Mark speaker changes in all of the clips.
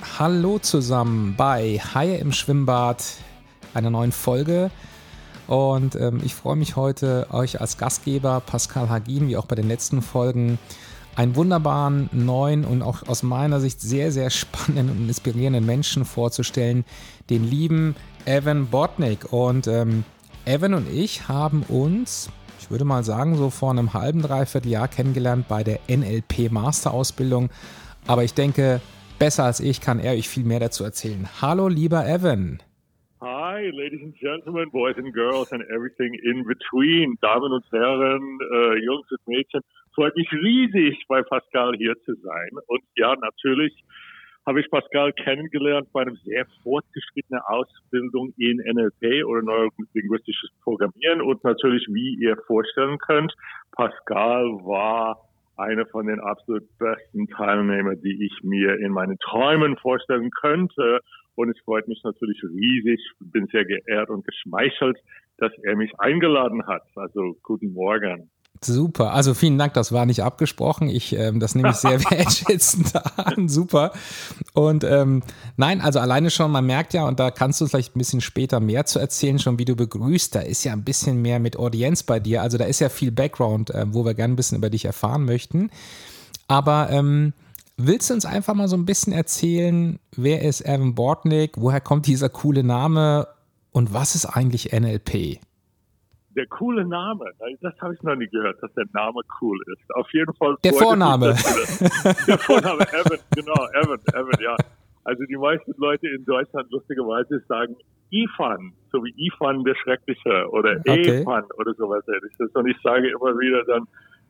Speaker 1: Hallo zusammen bei Haie im Schwimmbad, einer neuen Folge. Und ähm, ich freue mich heute, euch als Gastgeber Pascal Hagin, wie auch bei den letzten Folgen, einen wunderbaren, neuen und auch aus meiner Sicht sehr, sehr spannenden und inspirierenden Menschen vorzustellen, den lieben Evan Botnick. Und ähm, Evan und ich haben uns, ich würde mal sagen, so vor einem halben, dreiviertel Jahr kennengelernt bei der NLP Masterausbildung. Aber ich denke, besser als ich kann er euch viel mehr dazu erzählen. Hallo, lieber Evan.
Speaker 2: Hi, ladies and gentlemen, boys and girls and everything in between. Damen und Herren, äh, Jungs und Mädchen. Freut mich riesig, bei Pascal hier zu sein. Und ja, natürlich habe ich Pascal kennengelernt bei einer sehr fortgeschrittenen Ausbildung in NLP oder neurolinguistisches Programmieren. Und natürlich, wie ihr vorstellen könnt, Pascal war einer von den absolut besten Teilnehmern, die ich mir in meinen Träumen vorstellen könnte. Und es freut mich natürlich riesig, bin sehr geehrt und geschmeichelt, dass er mich eingeladen hat. Also guten Morgen.
Speaker 1: Super, also vielen Dank, das war nicht abgesprochen. Ich, ähm, das nehme ich sehr wertschätzend an. Super. Und ähm, nein, also alleine schon, man merkt ja, und da kannst du vielleicht ein bisschen später mehr zu erzählen, schon wie du begrüßt, da ist ja ein bisschen mehr mit Audienz bei dir. Also da ist ja viel Background, äh, wo wir gerne ein bisschen über dich erfahren möchten. Aber ähm, willst du uns einfach mal so ein bisschen erzählen, wer ist Evan Bortnick, woher kommt dieser coole Name und was ist eigentlich NLP?
Speaker 2: Der coole Name, das habe ich noch nie gehört, dass der Name cool ist. Auf jeden Fall.
Speaker 1: Der Vorname.
Speaker 2: der Vorname, Evan, genau, Evan, Evan, ja. Also die meisten Leute in Deutschland lustigerweise sagen Ifan, so wie Ifan der Schreckliche oder okay. Efan oder sowas ähnliches. Und ich sage immer wieder dann,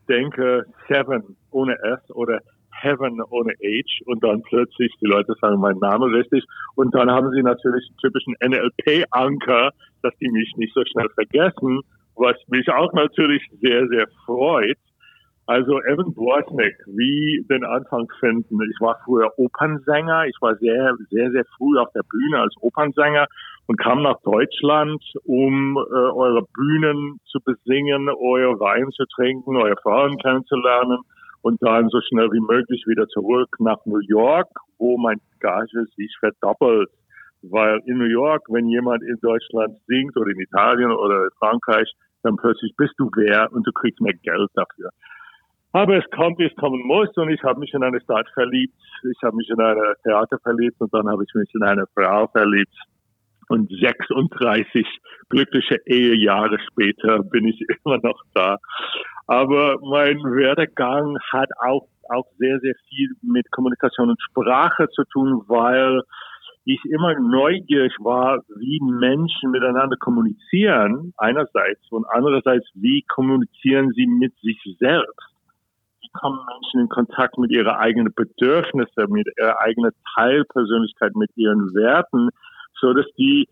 Speaker 2: denke Seven ohne S oder Heaven ohne H und dann plötzlich die Leute sagen mein Name richtig und dann haben sie natürlich einen typischen NLP-Anker, dass die mich nicht so schnell vergessen was mich auch natürlich sehr, sehr freut. Also Evan Bosnick, wie den Anfang finden. Ich war früher Opernsänger. Ich war sehr, sehr, sehr früh auf der Bühne als Opernsänger und kam nach Deutschland, um äh, eure Bühnen zu besingen, eure Wein zu trinken, eure Frauen kennenzulernen und dann so schnell wie möglich wieder zurück nach New York, wo mein Gage sich verdoppelt. Weil in New York, wenn jemand in Deutschland singt oder in Italien oder in Frankreich, dann plötzlich bist du wer und du kriegst mehr Geld dafür. Aber es kommt, wie es kommen muss und ich habe mich in eine Stadt verliebt, ich habe mich in eine Theater verliebt und dann habe ich mich in eine Frau verliebt. Und 36 glückliche Ehejahre später bin ich immer noch da. Aber mein Werdegang hat auch, auch sehr, sehr viel mit Kommunikation und Sprache zu tun, weil ich immer neugierig war, wie Menschen miteinander kommunizieren, einerseits, und andererseits, wie kommunizieren sie mit sich selbst? Wie kommen Menschen in Kontakt mit ihren eigenen Bedürfnissen, mit ihrer eigenen Teilpersönlichkeit, mit ihren Werten, so dass die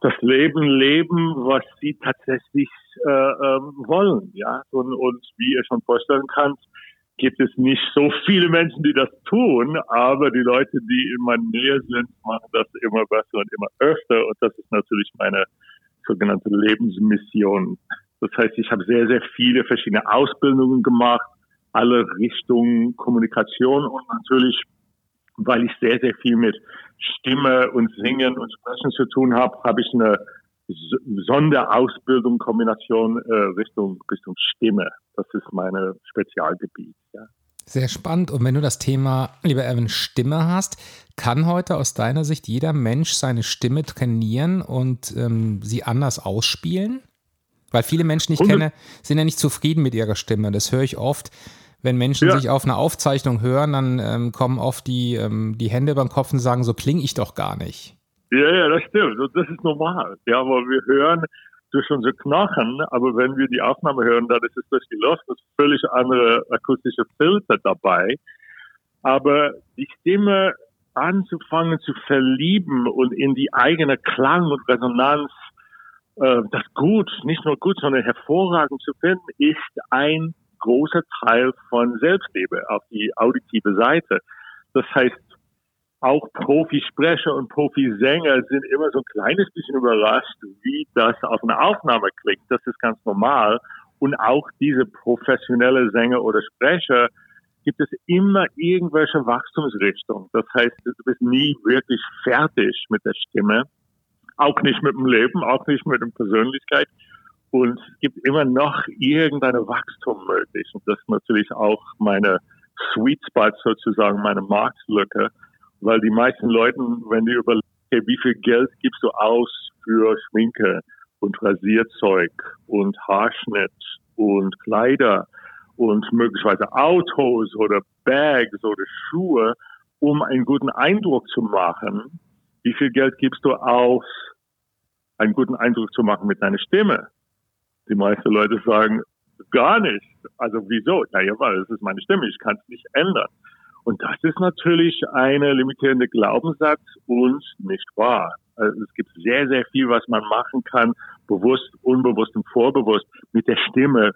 Speaker 2: das Leben leben, was sie tatsächlich äh, ähm, wollen, ja. Und, und wie ihr schon vorstellen könnt, gibt es nicht so viele Menschen, die das tun, aber die Leute, die in meiner Nähe sind, machen das immer besser und immer öfter und das ist natürlich meine sogenannte Lebensmission. Das heißt, ich habe sehr, sehr viele verschiedene Ausbildungen gemacht, alle Richtungen Kommunikation und natürlich, weil ich sehr, sehr viel mit Stimme und Singen und Sprechen zu tun habe, habe ich eine Sonderausbildung, Kombination äh, Richtung, Richtung Stimme. Das ist mein Spezialgebiet. Ja.
Speaker 1: Sehr spannend. Und wenn du das Thema, lieber Evan, Stimme hast, kann heute aus deiner Sicht jeder Mensch seine Stimme trainieren und ähm, sie anders ausspielen? Weil viele Menschen, die ich kenne, sind ja nicht zufrieden mit ihrer Stimme. Das höre ich oft. Wenn Menschen ja. sich auf einer Aufzeichnung hören, dann ähm, kommen oft die, ähm, die Hände über den Kopf und sagen, so klinge ich doch gar nicht.
Speaker 2: Ja, ja, das stimmt. Und das ist normal. Ja, aber wir hören durch unsere Knochen, aber wenn wir die Aufnahme hören, dann ist es durch die Luft, das ist völlig andere akustische Filter dabei. Aber die Stimme anzufangen zu verlieben und in die eigene Klang und Resonanz äh, das gut, nicht nur gut, sondern hervorragend zu finden, ist ein großer Teil von Selbstliebe auf die auditive Seite. Das heißt, auch Profisprecher und Profisänger sind immer so ein kleines bisschen überrascht, wie das auf einer Aufnahme klingt. Das ist ganz normal. Und auch diese professionelle Sänger oder Sprecher gibt es immer irgendwelche Wachstumsrichtungen. Das heißt, du bist nie wirklich fertig mit der Stimme, auch nicht mit dem Leben, auch nicht mit der Persönlichkeit. Und es gibt immer noch irgendeine Wachstum möglich. Und das ist natürlich auch meine Sweet Spot sozusagen, meine Marktlücke, weil die meisten Leute, wenn die überlegen, wie viel Geld gibst du aus für Schminke und Rasierzeug und Haarschnitt und Kleider und möglicherweise Autos oder Bags oder Schuhe, um einen guten Eindruck zu machen. Wie viel Geld gibst du aus, einen guten Eindruck zu machen mit deiner Stimme? Die meisten Leute sagen, gar nicht. Also wieso? Naja, weil es ist meine Stimme, ich kann es nicht ändern. Und das ist natürlich eine limitierende Glaubenssatz und nicht wahr. Also es gibt sehr, sehr viel, was man machen kann, bewusst, unbewusst und vorbewusst mit der Stimme,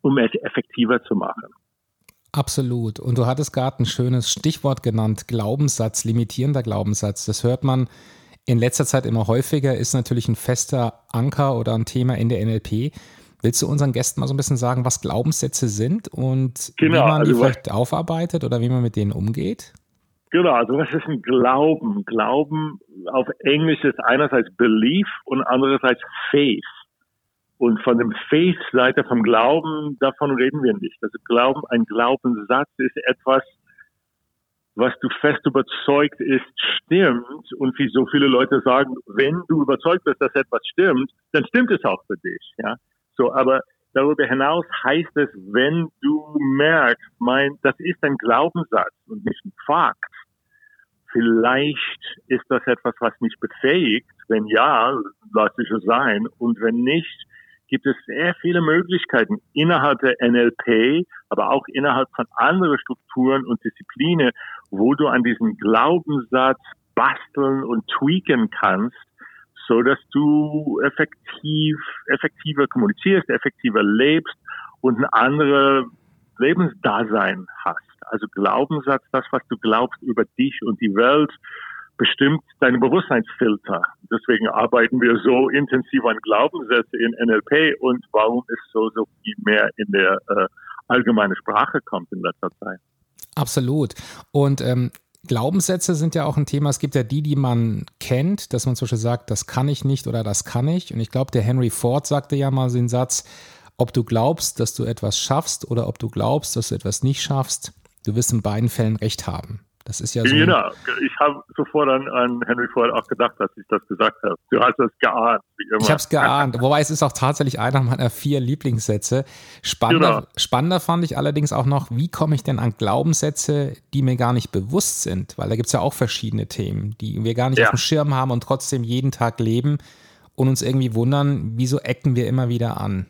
Speaker 2: um es effektiver zu machen.
Speaker 1: Absolut. Und du hattest gerade ein schönes Stichwort genannt, Glaubenssatz, limitierender Glaubenssatz. Das hört man in letzter Zeit immer häufiger, ist natürlich ein fester Anker oder ein Thema in der NLP. Willst du unseren Gästen mal so ein bisschen sagen, was Glaubenssätze sind und genau, wie man also die vielleicht aufarbeitet oder wie man mit denen umgeht?
Speaker 2: Genau, also was ist ein Glauben? Glauben auf Englisch ist einerseits Belief und andererseits Faith. Und von dem Faith-Seite vom Glauben, davon reden wir nicht. Also Glauben, ein Glaubenssatz ist etwas, was du fest überzeugt ist, stimmt. Und wie so viele Leute sagen, wenn du überzeugt bist, dass etwas stimmt, dann stimmt es auch für dich. Ja, so. Aber darüber hinaus heißt es, wenn du merkst, mein, das ist ein Glaubenssatz und nicht ein Fakt, Vielleicht ist das etwas, was mich befähigt. Wenn ja, lasse ich es sein. Und wenn nicht, gibt es sehr viele Möglichkeiten innerhalb der NLP, aber auch innerhalb von anderen Strukturen und Disziplinen, wo du an diesem Glaubenssatz basteln und tweaken kannst, so dass du effektiv, effektiver kommunizierst, effektiver lebst und ein anderes Lebensdasein hast. Also Glaubenssatz, das, was du glaubst über dich und die Welt, bestimmt deine Bewusstseinsfilter. Deswegen arbeiten wir so intensiv an Glaubenssätze in NLP und warum es so, so viel mehr in der äh, allgemeinen Sprache kommt in letzter Zeit.
Speaker 1: Absolut. Und ähm, Glaubenssätze sind ja auch ein Thema. Es gibt ja die, die man kennt, dass man zum Beispiel sagt, das kann ich nicht oder das kann ich. Und ich glaube, der Henry Ford sagte ja mal den Satz, ob du glaubst, dass du etwas schaffst oder ob du glaubst, dass du etwas nicht schaffst, du wirst in beiden Fällen recht haben. Das ist ja so.
Speaker 2: Genau, ich habe sofort an, an Henry Ford auch gedacht, dass ich das gesagt habe. Du hast es geahnt.
Speaker 1: Ich habe es geahnt, wobei es ist auch tatsächlich einer meiner vier Lieblingssätze. Spannender, genau. spannender fand ich allerdings auch noch, wie komme ich denn an Glaubenssätze, die mir gar nicht bewusst sind? Weil da gibt es ja auch verschiedene Themen, die wir gar nicht ja. auf dem Schirm haben und trotzdem jeden Tag leben und uns irgendwie wundern, wieso ecken wir immer wieder an?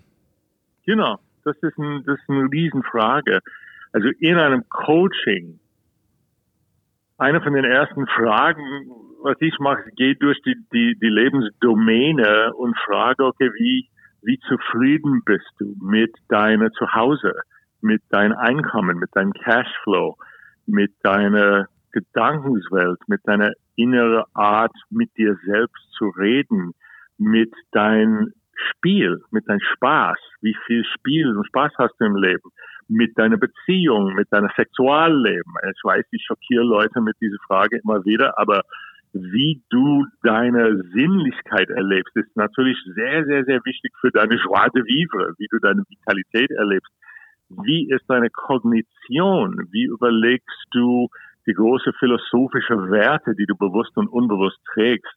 Speaker 2: Genau, das ist, ein, das ist eine Riesenfrage. Also in einem Coaching, eine von den ersten Fragen, was ich mache, geht durch die, die, die Lebensdomäne und frage, okay, wie, wie zufrieden bist du mit deiner Zuhause, mit deinem Einkommen, mit deinem Cashflow, mit deiner Gedankenswelt, mit deiner inneren Art, mit dir selbst zu reden, mit deinem Spiel, mit deinem Spaß, wie viel Spiel und Spaß hast du im Leben, mit deiner Beziehung, mit deinem Sexualleben. Ich weiß, ich schockiere Leute mit dieser Frage immer wieder, aber wie du deine Sinnlichkeit erlebst, ist natürlich sehr, sehr, sehr wichtig für deine Joie de vivre, wie du deine Vitalität erlebst. Wie ist deine Kognition? Wie überlegst du die große philosophische Werte, die du bewusst und unbewusst trägst?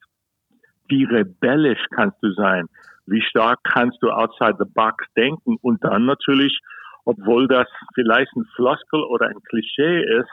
Speaker 2: Wie rebellisch kannst du sein? Wie stark kannst du outside the box denken? Und dann natürlich, obwohl das vielleicht ein Floskel oder ein Klischee ist,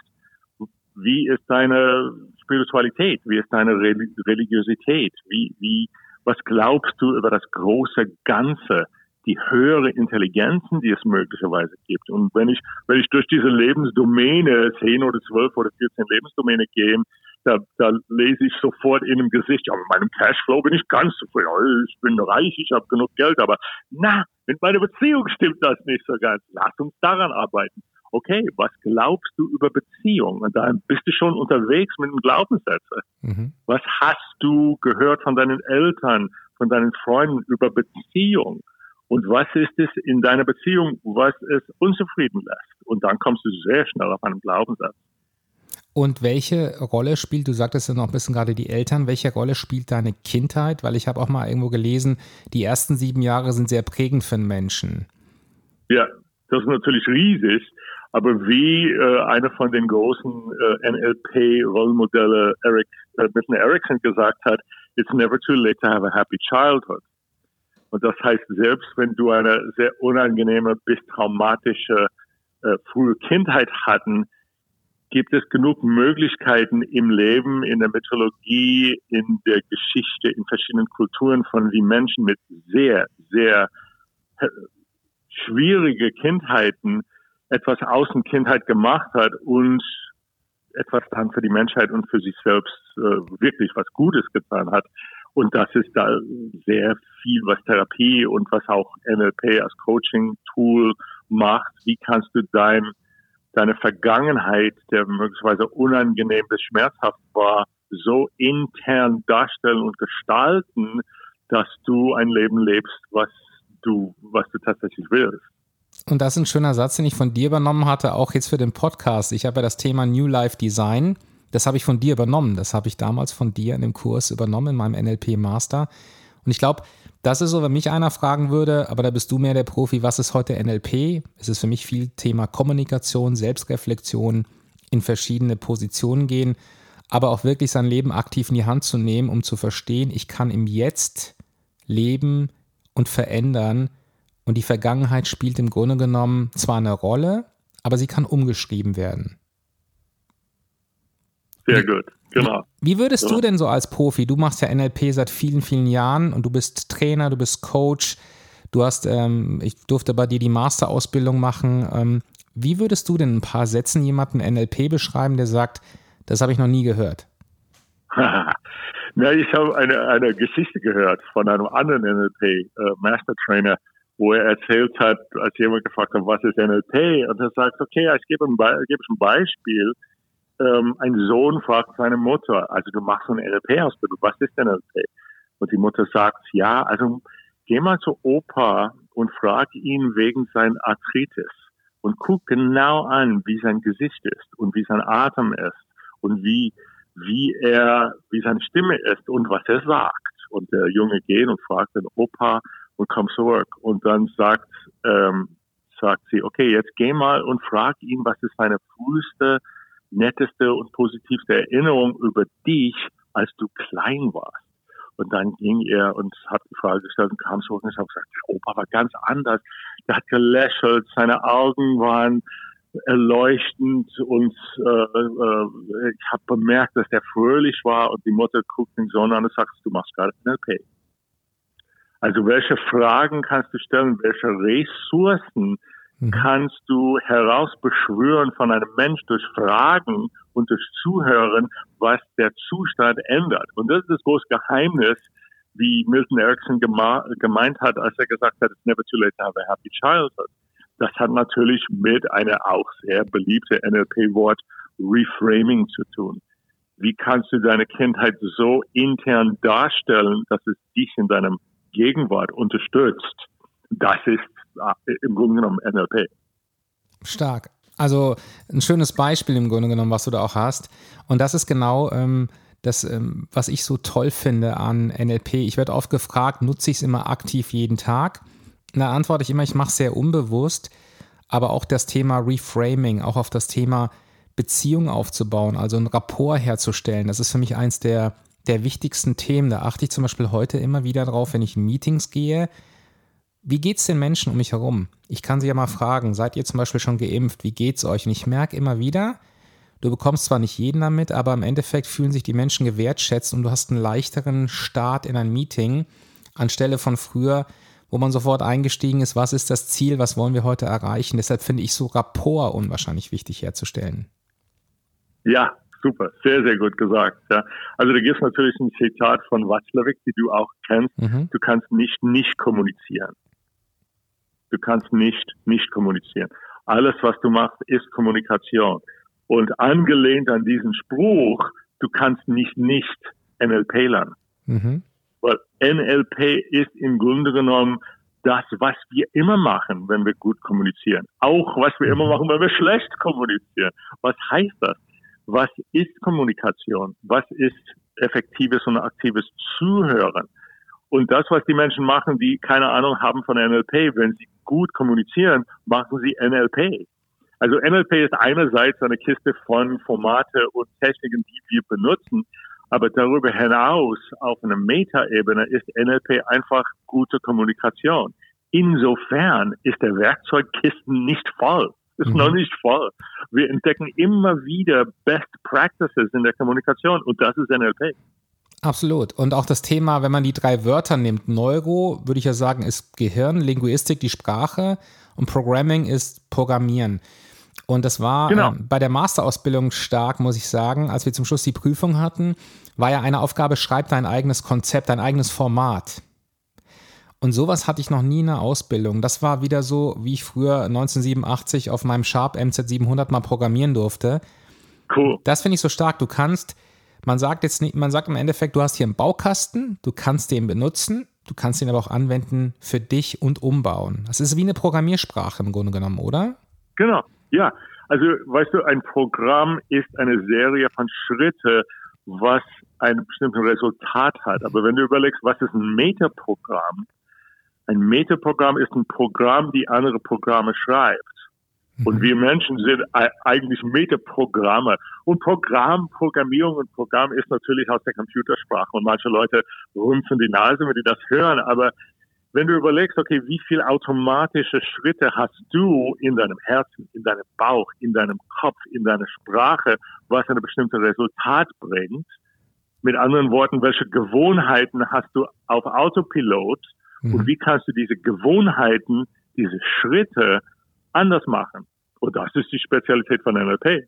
Speaker 2: wie ist deine Spiritualität? Wie ist deine Religiosität? Wie, wie, was glaubst du über das große Ganze? Die höhere Intelligenzen, die es möglicherweise gibt. Und wenn ich, wenn ich durch diese Lebensdomäne, 10 oder 12 oder 14 Lebensdomäne gehe, da, da lese ich sofort in dem Gesicht, ja, mit meinem Cashflow bin ich ganz zufrieden. Ich bin reich, ich habe genug Geld, aber na, mit meiner Beziehung stimmt das nicht so ganz. Lass uns daran arbeiten. Okay, was glaubst du über Beziehung? Und dann bist du schon unterwegs mit einem Glaubenssätze. Mhm. Was hast du gehört von deinen Eltern, von deinen Freunden über Beziehung? Und was ist es in deiner Beziehung, was es unzufrieden lässt? Und dann kommst du sehr schnell auf einen Glaubenssatz.
Speaker 1: Und welche Rolle spielt, du sagtest ja noch ein bisschen gerade die Eltern, welche Rolle spielt deine Kindheit? Weil ich habe auch mal irgendwo gelesen, die ersten sieben Jahre sind sehr prägend für einen Menschen.
Speaker 2: Ja, das ist natürlich riesig. Aber wie äh, einer von den großen äh, NLP-Rollmodelle Eric, äh, Milton Erickson gesagt hat, it's never too late to have a happy childhood. Und das heißt, selbst wenn du eine sehr unangenehme bis traumatische äh, frühe Kindheit hatten, gibt es genug Möglichkeiten im Leben, in der Mythologie, in der Geschichte, in verschiedenen Kulturen von wie Menschen mit sehr, sehr äh, schwierige Kindheiten etwas aus Kindheit gemacht hat und etwas dann für die Menschheit und für sich selbst äh, wirklich was Gutes getan hat. Und das ist da sehr viel, was Therapie und was auch NLP als Coaching-Tool macht. Wie kannst du dein, deine Vergangenheit, der möglicherweise unangenehm bis schmerzhaft war, so intern darstellen und gestalten, dass du ein Leben lebst, was du, was du tatsächlich willst.
Speaker 1: Und das ist ein schöner Satz, den ich von dir übernommen hatte, auch jetzt für den Podcast. Ich habe ja das Thema New Life Design. Das habe ich von dir übernommen. Das habe ich damals von dir in dem Kurs übernommen, in meinem NLP Master. Und ich glaube, das ist so, wenn mich einer fragen würde, aber da bist du mehr der Profi, was ist heute NLP? Es ist für mich viel Thema Kommunikation, Selbstreflexion, in verschiedene Positionen gehen, aber auch wirklich sein Leben aktiv in die Hand zu nehmen, um zu verstehen, ich kann im Jetzt leben und verändern, und die Vergangenheit spielt im Grunde genommen zwar eine Rolle, aber sie kann umgeschrieben werden.
Speaker 2: Sehr gut, genau.
Speaker 1: Wie würdest genau. du denn so als Profi, du machst ja NLP seit vielen, vielen Jahren und du bist Trainer, du bist Coach, du hast, ähm, ich durfte bei dir die Masterausbildung machen. Ähm, wie würdest du denn ein paar Sätzen jemanden NLP beschreiben, der sagt, das habe ich noch nie gehört?
Speaker 2: Na, ich habe eine, eine Geschichte gehört von einem anderen NLP äh, Master Trainer, wo er erzählt hat, als jemand gefragt hat, was ist NLP? Und er sagt, okay, ich gebe ein, Be gebe ein Beispiel. Ähm, ein Sohn fragt seine Mutter, also du machst eine NLP-Ausbildung, was ist NLP? Und die Mutter sagt, ja, also geh mal zu Opa und frag ihn wegen seiner Arthritis und guck genau an, wie sein Gesicht ist und wie sein Atem ist und wie, wie er, wie seine Stimme ist und was er sagt. Und der Junge geht und fragt den Opa, und come zurück. Und dann sagt, ähm, sagt sie, okay, jetzt geh mal und frag ihn, was ist seine früheste, netteste und positivste Erinnerung über dich, als du klein warst. Und dann ging er und hat die Frage gestellt und kam zurück und hat gesagt, Opa war ganz anders. Er hat gelächelt, seine Augen waren erleuchtend und äh, äh, ich habe bemerkt, dass er fröhlich war und die Mutter guckt den Sohn an und sagt, du machst gerade NLP. Also welche Fragen kannst du stellen, welche Ressourcen. Kannst du herausbeschwören von einem Mensch durch Fragen und durch Zuhören, was der Zustand ändert. Und das ist das große Geheimnis, wie Milton Erickson gemeint hat, als er gesagt hat, it's never too late to have a happy childhood. Das hat natürlich mit einer auch sehr beliebte NLP-Wort Reframing zu tun. Wie kannst du deine Kindheit so intern darstellen, dass es dich in deinem Gegenwart unterstützt, das ist im Grunde genommen NLP.
Speaker 1: Stark. Also ein schönes Beispiel im Grunde genommen, was du da auch hast. Und das ist genau ähm, das, ähm, was ich so toll finde an NLP. Ich werde oft gefragt, nutze ich es immer aktiv jeden Tag? Da antworte ich immer, ich mache es sehr unbewusst, aber auch das Thema Reframing, auch auf das Thema Beziehung aufzubauen, also ein Rapport herzustellen, das ist für mich eins der der wichtigsten Themen. Da achte ich zum Beispiel heute immer wieder drauf, wenn ich in Meetings gehe. Wie geht es den Menschen um mich herum? Ich kann sie ja mal fragen, seid ihr zum Beispiel schon geimpft? Wie geht's euch? Und ich merke immer wieder, du bekommst zwar nicht jeden damit, aber im Endeffekt fühlen sich die Menschen gewertschätzt und du hast einen leichteren Start in ein Meeting anstelle von früher, wo man sofort eingestiegen ist, was ist das Ziel, was wollen wir heute erreichen. Deshalb finde ich so Rapport unwahrscheinlich wichtig herzustellen.
Speaker 2: Ja, super, sehr, sehr gut gesagt. Ja. Also da gibt es natürlich ein Zitat von Watzlawick, die du auch kennst. Mhm. Du kannst nicht nicht kommunizieren. Du kannst nicht nicht kommunizieren. Alles, was du machst, ist Kommunikation. Und angelehnt an diesen Spruch, du kannst nicht nicht NLP lernen. Mhm. Weil NLP ist im Grunde genommen das, was wir immer machen, wenn wir gut kommunizieren. Auch was wir immer mhm. machen, wenn wir schlecht kommunizieren. Was heißt das? Was ist Kommunikation? Was ist effektives und aktives Zuhören? Und das, was die Menschen machen, die keine Ahnung haben von NLP, wenn sie gut kommunizieren, machen sie NLP. Also NLP ist einerseits eine Kiste von Formate und Techniken, die wir benutzen, aber darüber hinaus, auf einer Metaebene, ist NLP einfach gute Kommunikation. Insofern ist der Werkzeugkisten nicht voll. Ist mhm. noch nicht voll. Wir entdecken immer wieder Best Practices in der Kommunikation und das ist NLP.
Speaker 1: Absolut. Und auch das Thema, wenn man die drei Wörter nimmt, Neuro, würde ich ja sagen, ist Gehirn, Linguistik die Sprache und Programming ist Programmieren. Und das war genau. äh, bei der Masterausbildung stark, muss ich sagen, als wir zum Schluss die Prüfung hatten war ja eine Aufgabe, schreib dein eigenes Konzept, dein eigenes Format. Und sowas hatte ich noch nie in der Ausbildung. Das war wieder so, wie ich früher 1987 auf meinem Sharp MZ700 mal programmieren durfte. Cool. Das finde ich so stark. Du kannst, man sagt jetzt nicht, man sagt im Endeffekt, du hast hier einen Baukasten, du kannst den benutzen, du kannst ihn aber auch anwenden für dich und umbauen. Das ist wie eine Programmiersprache im Grunde genommen, oder?
Speaker 2: Genau, ja. Also, weißt du, ein Programm ist eine Serie von Schritten, was ein bestimmtes Resultat hat. Aber wenn du überlegst, was ist ein Metaprogramm? Ein Metaprogramm ist ein Programm, die andere Programme schreibt. Und wir Menschen sind eigentlich Metaprogramme. Und Programm, Programmierung und Programm ist natürlich aus der Computersprache. Und manche Leute rümpfen die Nase, wenn die das hören. Aber wenn du überlegst, okay, wie viele automatische Schritte hast du in deinem Herzen, in deinem Bauch, in deinem Kopf, in deiner Sprache, was ein bestimmtes Resultat bringt, mit anderen Worten, welche Gewohnheiten hast du auf Autopilot mhm. und wie kannst du diese Gewohnheiten, diese Schritte anders machen? Und das ist die Spezialität von NLP.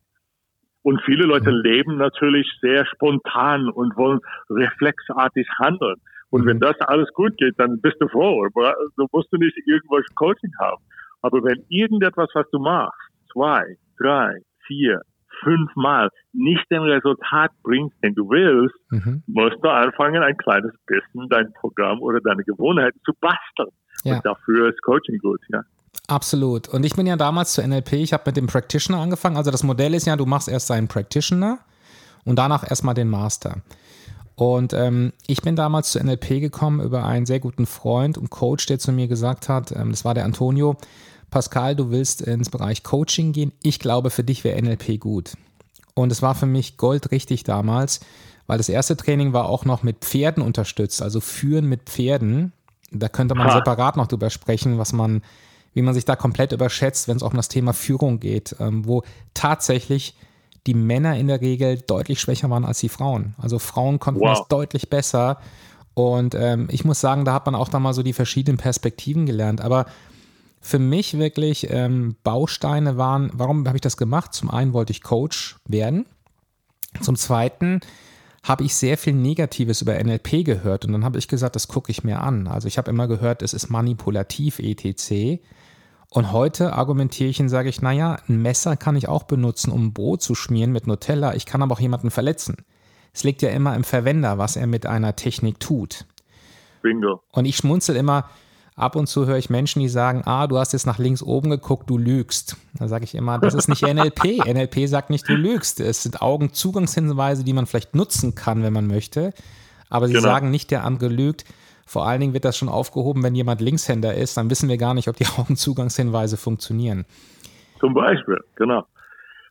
Speaker 2: Und viele Leute mhm. leben natürlich sehr spontan und wollen reflexartig handeln. Und wenn mhm. das alles gut geht, dann bist du froh. Du musst du nicht irgendwas Coaching haben. Aber wenn irgendetwas, was du machst, zwei, drei, vier, fünfmal nicht den Resultat bringst, den du willst, mhm. musst du anfangen, ein kleines bisschen dein Programm oder deine Gewohnheiten zu basteln. Ja. Und dafür ist Coaching gut, ja.
Speaker 1: Absolut. Und ich bin ja damals zu NLP, ich habe mit dem Practitioner angefangen. Also das Modell ist ja, du machst erst deinen Practitioner und danach erstmal den Master. Und ähm, ich bin damals zu NLP gekommen über einen sehr guten Freund und Coach, der zu mir gesagt hat, ähm, das war der Antonio, Pascal, du willst ins Bereich Coaching gehen. Ich glaube, für dich wäre NLP gut. Und es war für mich goldrichtig damals, weil das erste Training war auch noch mit Pferden unterstützt, also Führen mit Pferden. Da könnte man separat noch drüber sprechen, was man, wie man sich da komplett überschätzt, wenn es auch um das Thema Führung geht, ähm, wo tatsächlich die Männer in der Regel deutlich schwächer waren als die Frauen. Also Frauen konnten wow. das deutlich besser. Und ähm, ich muss sagen, da hat man auch da mal so die verschiedenen Perspektiven gelernt. Aber für mich wirklich ähm, Bausteine waren, warum habe ich das gemacht? Zum einen wollte ich Coach werden. Zum zweiten habe ich sehr viel Negatives über NLP gehört und dann habe ich gesagt, das gucke ich mir an. Also ich habe immer gehört, es ist manipulativ etc. Und heute argumentiere ich und sage ich, naja, ein Messer kann ich auch benutzen, um Brot zu schmieren mit Nutella. Ich kann aber auch jemanden verletzen. Es liegt ja immer im Verwender, was er mit einer Technik tut. Bingo. Und ich schmunzel immer, ab und zu höre ich Menschen, die sagen, ah, du hast jetzt nach links oben geguckt, du lügst. Da sage ich immer, das ist nicht NLP. NLP sagt nicht, du lügst. Es sind Augenzugangshinweise, die man vielleicht nutzen kann, wenn man möchte. Aber sie genau. sagen nicht, der andere lügt. Vor allen Dingen wird das schon aufgehoben, wenn jemand Linkshänder ist, dann wissen wir gar nicht, ob die Augenzugangshinweise funktionieren.
Speaker 2: Zum Beispiel, genau.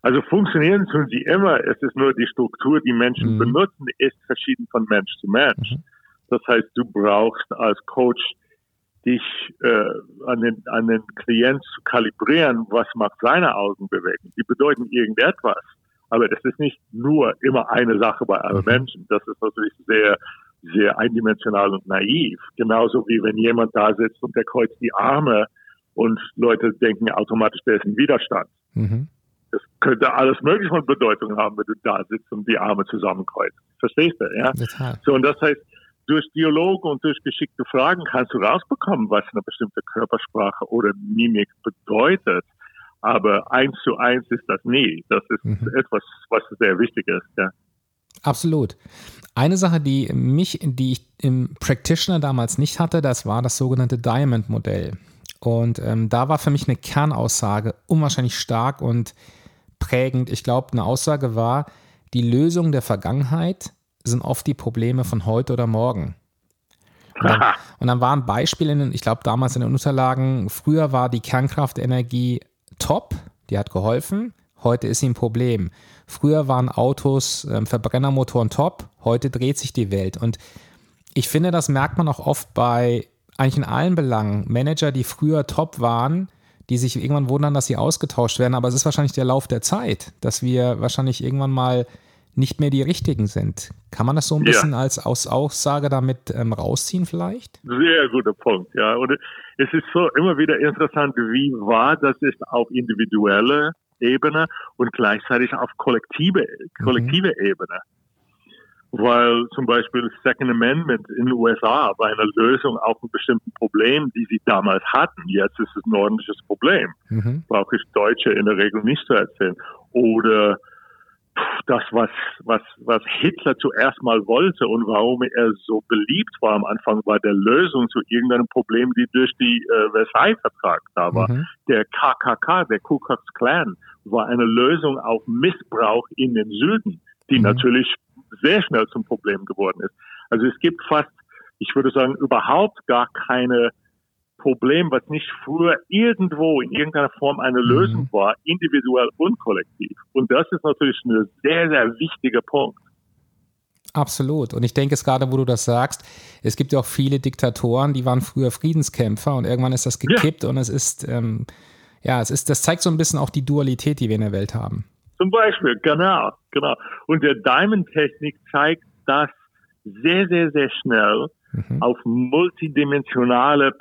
Speaker 2: Also funktionieren tun sie immer. Es ist nur die Struktur, die Menschen mhm. benutzen, ist verschieden von Mensch zu Mensch. Mhm. Das heißt, du brauchst als Coach dich äh, an, den, an den Klient zu kalibrieren, was macht seine Augen bewegen. Die bedeuten irgendetwas. Aber das ist nicht nur immer eine Sache bei allen mhm. Menschen. Das ist natürlich sehr sehr eindimensional und naiv. Genauso wie wenn jemand da sitzt und der kreuzt die Arme und Leute denken automatisch, der ist ein Widerstand. Mhm. Das könnte alles mögliche von Bedeutung haben, wenn du da sitzt und die Arme zusammenkreuzt. Verstehst du, ja? Total. So, und das heißt, durch Dialoge und durch geschickte Fragen kannst du rausbekommen, was eine bestimmte Körpersprache oder Mimik bedeutet. Aber eins zu eins ist das nie. Das ist mhm. etwas, was sehr wichtig ist, ja.
Speaker 1: Absolut. Eine Sache, die mich, die ich im Practitioner damals nicht hatte, das war das sogenannte Diamond-Modell. Und ähm, da war für mich eine Kernaussage unwahrscheinlich stark und prägend. Ich glaube, eine Aussage war, die Lösung der Vergangenheit sind oft die Probleme von heute oder morgen. Und dann, und dann waren Beispiele, in, ich glaube damals in den Unterlagen, früher war die Kernkraftenergie top, die hat geholfen, heute ist sie ein Problem. Früher waren Autos, äh, Verbrennermotoren top, heute dreht sich die Welt. Und ich finde, das merkt man auch oft bei eigentlich in allen Belangen. Manager, die früher top waren, die sich irgendwann wundern, dass sie ausgetauscht werden. Aber es ist wahrscheinlich der Lauf der Zeit, dass wir wahrscheinlich irgendwann mal nicht mehr die richtigen sind. Kann man das so ein bisschen ja. als Aus Aussage damit ähm, rausziehen vielleicht?
Speaker 2: Sehr guter Punkt, ja. Und es ist so immer wieder interessant, wie wahr das ist auf individueller Ebene und gleichzeitig auf kollektive, kollektive mhm. Ebene weil zum Beispiel das Second Amendment in den USA war eine Lösung auf ein bestimmtes Problem, die sie damals hatten. Jetzt ist es ein ordentliches Problem. Mhm. Brauche ich Deutsche in der Regel nicht zu erzählen. Oder das, was, was, was Hitler zuerst mal wollte und warum er so beliebt war am Anfang, war der Lösung zu irgendeinem Problem, die durch die äh, Versailles-Vertrag da war. Mhm. Der KKK, der Ku Klux Klan, war eine Lösung auf Missbrauch in den Süden, die mhm. natürlich sehr schnell zum Problem geworden ist. Also es gibt fast, ich würde sagen, überhaupt gar keine Problem, was nicht früher irgendwo in irgendeiner Form eine mhm. Lösung war, individuell und kollektiv. Und das ist natürlich ein sehr, sehr wichtiger Punkt.
Speaker 1: Absolut. Und ich denke es gerade, wo du das sagst, es gibt ja auch viele Diktatoren, die waren früher Friedenskämpfer und irgendwann ist das gekippt ja. und es ist, ähm, ja, es ist, das zeigt so ein bisschen auch die Dualität, die wir in der Welt haben.
Speaker 2: Zum Beispiel, genau, genau. Und der Diamond-Technik zeigt das sehr, sehr, sehr schnell mhm. auf multidimensionale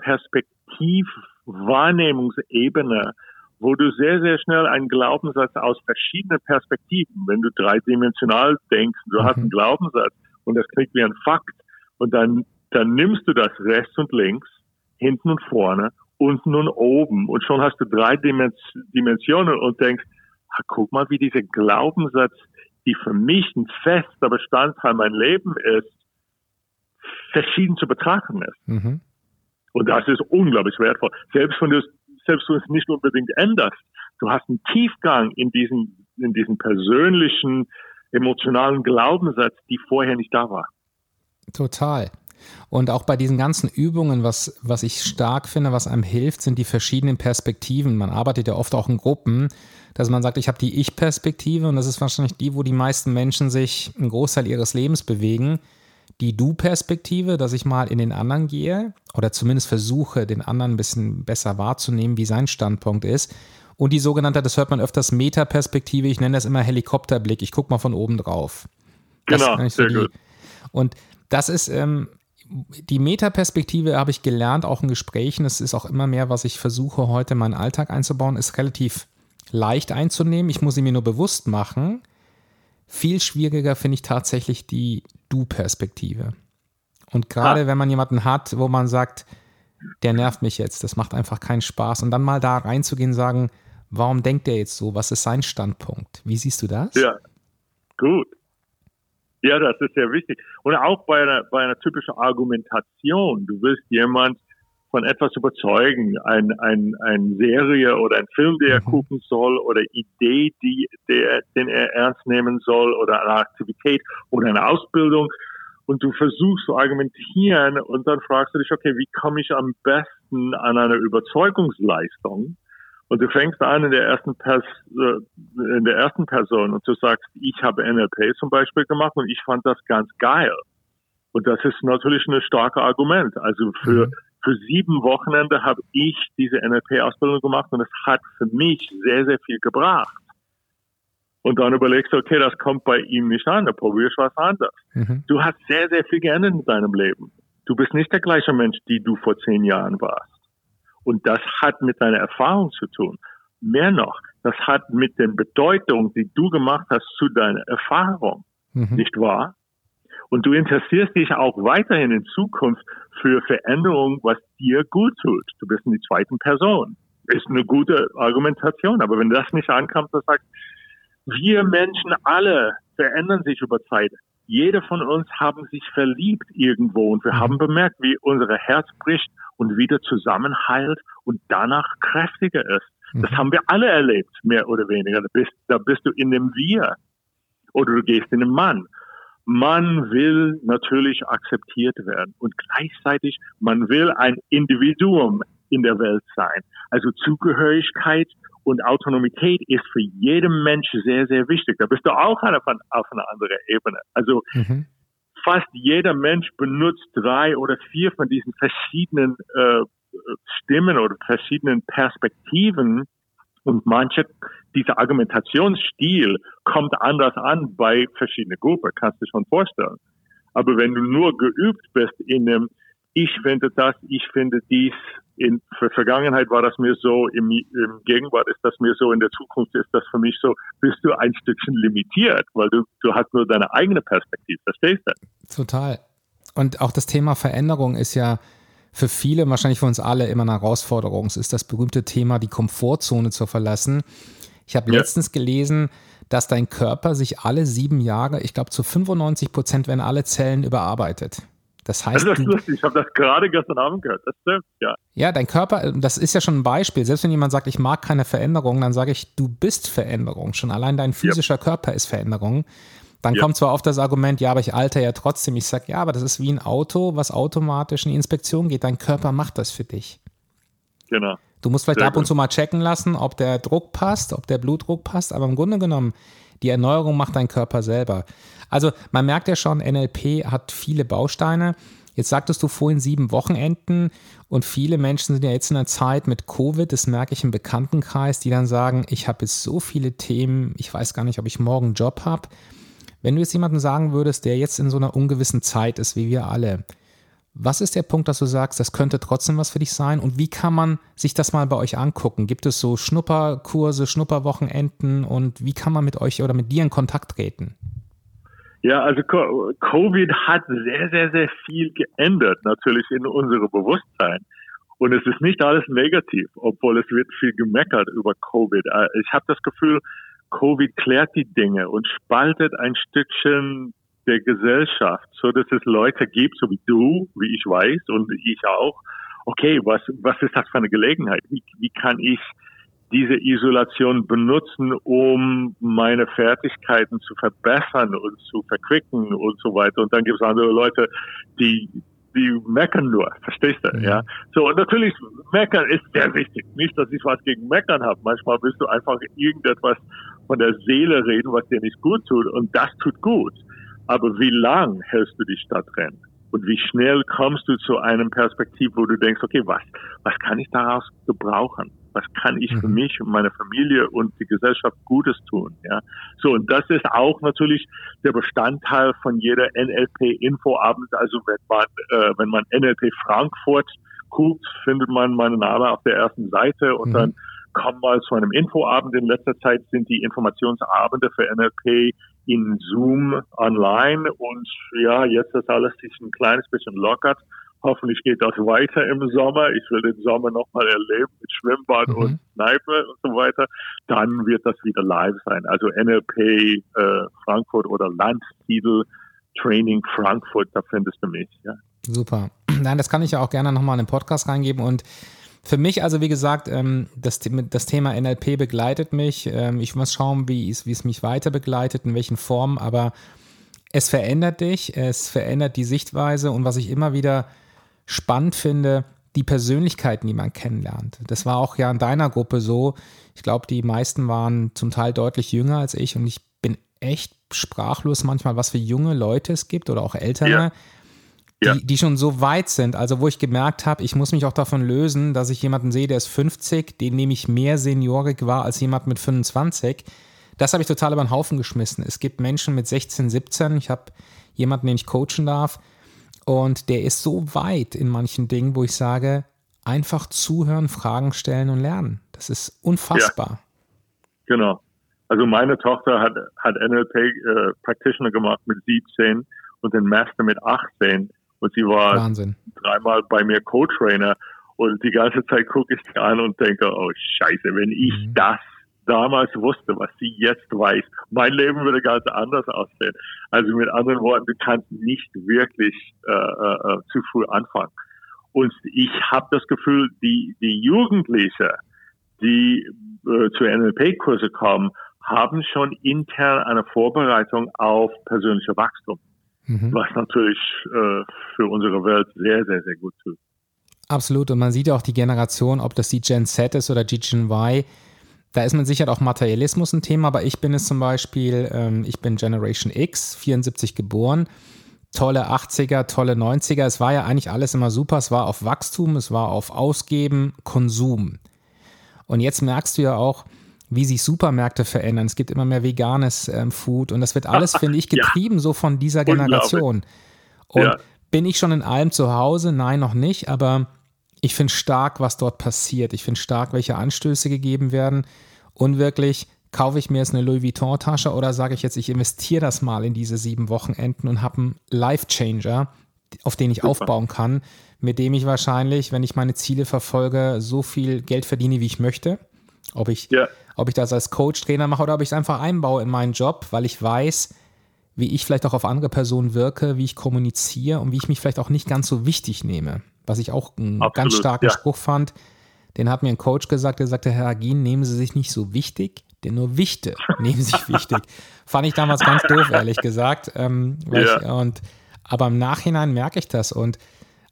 Speaker 2: Perspektivwahrnehmungsebene, wo du sehr, sehr schnell einen Glaubenssatz aus verschiedenen Perspektiven, wenn du dreidimensional denkst, du mhm. hast einen Glaubenssatz und das klingt wie ein Fakt und dann, dann nimmst du das rechts und links, hinten und vorne, unten und oben und schon hast du drei Dimensionen und denkst, ach, guck mal, wie dieser Glaubenssatz, die für mich ein fester Bestandteil mein Leben ist, verschieden zu betrachten ist. Mhm. Und das ist unglaublich wertvoll. Selbst wenn du es, selbst wenn du es nicht unbedingt änderst, du hast einen Tiefgang in diesen, in diesen persönlichen, emotionalen Glaubenssatz, die vorher nicht da war.
Speaker 1: Total. Und auch bei diesen ganzen Übungen, was, was ich stark finde, was einem hilft, sind die verschiedenen Perspektiven. Man arbeitet ja oft auch in Gruppen dass man sagt, ich habe die Ich-Perspektive und das ist wahrscheinlich die, wo die meisten Menschen sich einen Großteil ihres Lebens bewegen. Die Du-Perspektive, dass ich mal in den anderen gehe oder zumindest versuche, den anderen ein bisschen besser wahrzunehmen, wie sein Standpunkt ist. Und die sogenannte, das hört man öfters, Metaperspektive, ich nenne das immer Helikopterblick, ich gucke mal von oben drauf.
Speaker 2: Genau, sehr so die, gut.
Speaker 1: Und das ist, ähm, die Metaperspektive habe ich gelernt, auch in Gesprächen. Es ist auch immer mehr, was ich versuche heute in meinen Alltag einzubauen, ist relativ leicht einzunehmen. Ich muss sie mir nur bewusst machen. Viel schwieriger finde ich tatsächlich die Du-Perspektive. Und gerade ah. wenn man jemanden hat, wo man sagt, der nervt mich jetzt, das macht einfach keinen Spaß. Und dann mal da reinzugehen und sagen, warum denkt der jetzt so? Was ist sein Standpunkt? Wie siehst du das?
Speaker 2: Ja, gut. Ja, das ist sehr wichtig. Und auch bei einer, bei einer typischen Argumentation. Du willst jemand von etwas überzeugen, ein, ein, ein Serie oder ein Film, der er mhm. gucken soll oder Idee, die, der, den er ernst nehmen soll oder eine Aktivität oder eine Ausbildung und du versuchst zu argumentieren und dann fragst du dich, okay, wie komme ich am besten an eine Überzeugungsleistung? Und du fängst an in der ersten, Pers äh, in der ersten Person und du sagst, ich habe NLP zum Beispiel gemacht und ich fand das ganz geil. Und das ist natürlich ein starkes Argument. Also für, mhm für sieben Wochenende habe ich diese NLP-Ausbildung gemacht und es hat für mich sehr, sehr viel gebracht. Und dann überlegst du, okay, das kommt bei ihm nicht an, da probierst du was anderes. Mhm. Du hast sehr, sehr viel geändert in deinem Leben. Du bist nicht der gleiche Mensch, die du vor zehn Jahren warst. Und das hat mit deiner Erfahrung zu tun. Mehr noch, das hat mit der Bedeutung, die du gemacht hast zu deiner Erfahrung. Mhm. Nicht wahr? Und du interessierst dich auch weiterhin in Zukunft für Veränderungen, was dir gut tut. Du bist in die zweiten Person. Ist eine gute Argumentation. Aber wenn das nicht ankommt, dann sagst wir Menschen alle verändern sich über Zeit. jeder von uns haben sich verliebt irgendwo und wir mhm. haben bemerkt, wie unser Herz bricht und wieder zusammenheilt und danach kräftiger ist. Das mhm. haben wir alle erlebt, mehr oder weniger. Da bist, da bist du in dem Wir oder du gehst in den Mann. Man will natürlich akzeptiert werden und gleichzeitig man will ein Individuum in der Welt sein. Also Zugehörigkeit und Autonomität ist für jeden Mensch sehr, sehr wichtig. Da bist du auch auf einer anderen Ebene. Also mhm. fast jeder Mensch benutzt drei oder vier von diesen verschiedenen äh, Stimmen oder verschiedenen Perspektiven und manche, dieser Argumentationsstil kommt anders an bei verschiedenen Gruppen, kannst du schon vorstellen. Aber wenn du nur geübt bist in dem, ich finde das, ich finde dies, in der Vergangenheit war das mir so, im, im Gegenwart ist das mir so, in der Zukunft ist das für mich so, bist du ein Stückchen limitiert, weil du, du hast nur deine eigene Perspektive, verstehst du?
Speaker 1: Total. Und auch das Thema Veränderung ist ja für viele, wahrscheinlich für uns alle, immer eine Herausforderung. Es ist das berühmte Thema, die Komfortzone zu verlassen. Ich habe ja. letztens gelesen, dass dein Körper sich alle sieben Jahre, ich glaube zu 95 Prozent werden alle Zellen überarbeitet. Das heißt,
Speaker 2: das ist lustig. Ich habe das gerade gestern Abend gehört. Das stimmt, ja.
Speaker 1: Ja, dein Körper, das ist ja schon ein Beispiel. Selbst wenn jemand sagt, ich mag keine Veränderung, dann sage ich, du bist Veränderung. Schon allein dein physischer yep. Körper ist Veränderung. Dann ja. kommt zwar oft das Argument, ja, aber ich alter ja trotzdem. Ich sage, ja, aber das ist wie ein Auto, was automatisch in die Inspektion geht. Dein Körper macht das für dich.
Speaker 2: Genau.
Speaker 1: Du musst vielleicht Sehr ab und zu mal checken lassen, ob der Druck passt, ob der Blutdruck passt, aber im Grunde genommen, die Erneuerung macht dein Körper selber. Also man merkt ja schon, NLP hat viele Bausteine. Jetzt sagtest du vorhin sieben Wochenenden und viele Menschen sind ja jetzt in der Zeit mit Covid, das merke ich im Bekanntenkreis, die dann sagen, ich habe jetzt so viele Themen, ich weiß gar nicht, ob ich morgen einen Job habe. Wenn du jetzt jemandem sagen würdest, der jetzt in so einer ungewissen Zeit ist, wie wir alle, was ist der Punkt, dass du sagst, das könnte trotzdem was für dich sein? Und wie kann man sich das mal bei euch angucken? Gibt es so Schnupperkurse, Schnupperwochenenden und wie kann man mit euch oder mit dir in Kontakt treten?
Speaker 2: Ja, also Covid hat sehr, sehr, sehr viel geändert, natürlich in unserem Bewusstsein. Und es ist nicht alles negativ, obwohl es wird viel gemeckert über Covid. Äh, ich habe das Gefühl, Covid klärt die Dinge und spaltet ein Stückchen der Gesellschaft, so dass es Leute gibt, so wie du, wie ich weiß und ich auch. Okay, was, was ist das für eine Gelegenheit? Wie, wie kann ich diese Isolation benutzen, um meine Fertigkeiten zu verbessern und zu verquicken und so weiter. Und dann gibt es andere Leute, die die meckern nur, verstehst du? Ja. ja. So, und natürlich, meckern ist sehr wichtig. Nicht, dass ich was gegen meckern habe. Manchmal willst du einfach irgendetwas von der Seele reden, was dir nicht gut tut. Und das tut gut. Aber wie lang hältst du dich da drin? Und wie schnell kommst du zu einem Perspektiv, wo du denkst, okay, was, was kann ich daraus gebrauchen? Was kann ich für mhm. mich und meine Familie und die Gesellschaft Gutes tun? Ja, so und das ist auch natürlich der Bestandteil von jeder NLP-Infoabend. Also wenn man äh, wenn man NLP Frankfurt guckt, findet man meinen Namen auf der ersten Seite und mhm. dann kommen mal zu einem Infoabend. In letzter Zeit sind die Informationsabende für NLP in Zoom online und ja, jetzt ist alles sich ein kleines bisschen lockert. Hoffentlich geht das weiter im Sommer. Ich will den Sommer nochmal erleben mit Schwimmbad mhm. und Kneipe und so weiter. Dann wird das wieder live sein. Also NLP äh, Frankfurt oder Landtitel Training Frankfurt, da findest du mich. Ja.
Speaker 1: Super. Nein, das kann ich ja auch gerne nochmal in den Podcast reingeben und für mich, also wie gesagt, ähm, das, das Thema NLP begleitet mich. Ähm, ich muss schauen, wie es, wie es mich weiter begleitet, in welchen Formen, aber es verändert dich, es verändert die Sichtweise und was ich immer wieder spannend finde, die Persönlichkeiten, die man kennenlernt. Das war auch ja in deiner Gruppe so. Ich glaube, die meisten waren zum Teil deutlich jünger als ich und ich bin echt sprachlos manchmal, was für junge Leute es gibt oder auch ältere, ja ja. die, die schon so weit sind, also wo ich gemerkt habe, ich muss mich auch davon lösen, dass ich jemanden sehe, der ist 50, den nehme ich mehr seniorig wahr als jemand mit 25. Das habe ich total über den Haufen geschmissen. Es gibt Menschen mit 16, 17, ich habe jemanden, den ich coachen darf, und der ist so weit in manchen Dingen, wo ich sage, einfach zuhören, Fragen stellen und lernen. Das ist unfassbar.
Speaker 2: Ja, genau. Also meine Tochter hat, hat NLP äh, Practitioner gemacht mit 17 und den Master mit 18. Und sie war Wahnsinn. dreimal bei mir Co-Trainer. Und die ganze Zeit gucke ich sie an und denke, oh Scheiße, wenn ich mhm. das damals wusste, was sie jetzt weiß, mein Leben würde ganz anders aussehen. Also mit anderen Worten, du kannst nicht wirklich äh, äh, zu früh anfangen. Und ich habe das Gefühl, die, die Jugendliche, die äh, zu NLP-Kurse kommen, haben schon intern eine Vorbereitung auf persönliche Wachstum, mhm. was natürlich äh, für unsere Welt sehr, sehr, sehr gut tut.
Speaker 1: Absolut. Und man sieht ja auch die Generation, ob das die Gen Z ist oder die Gen Y. Da ist man sicher auch Materialismus ein Thema, aber ich bin es zum Beispiel, ähm, ich bin Generation X, 74 geboren. Tolle 80er, tolle 90er. Es war ja eigentlich alles immer super. Es war auf Wachstum, es war auf Ausgeben, Konsum. Und jetzt merkst du ja auch, wie sich Supermärkte verändern. Es gibt immer mehr veganes ähm, Food und das wird alles, finde ich, getrieben ja. so von dieser Generation. Und ja. bin ich schon in allem zu Hause? Nein, noch nicht, aber ich finde stark, was dort passiert. Ich finde stark, welche Anstöße gegeben werden und wirklich kaufe ich mir jetzt eine Louis Vuitton-Tasche oder sage ich jetzt, ich investiere das mal in diese sieben Wochenenden und habe einen Life-Changer, auf den ich Super. aufbauen kann, mit dem ich wahrscheinlich, wenn ich meine Ziele verfolge, so viel Geld verdiene, wie ich möchte. Ob ich, ja. ob ich das als Coach, Trainer mache oder ob ich es einfach einbaue in meinen Job, weil ich weiß, wie ich vielleicht auch auf andere Personen wirke, wie ich kommuniziere und wie ich mich vielleicht auch nicht ganz so wichtig nehme. Was ich auch einen Absolut, ganz starken ja. Spruch fand, den hat mir ein Coach gesagt, der sagte, Herr Agin, nehmen Sie sich nicht so wichtig, denn nur Wichte nehmen sich wichtig. Fand ich damals ganz doof, ehrlich gesagt. Ähm, ja. ich, und, aber im Nachhinein merke ich das und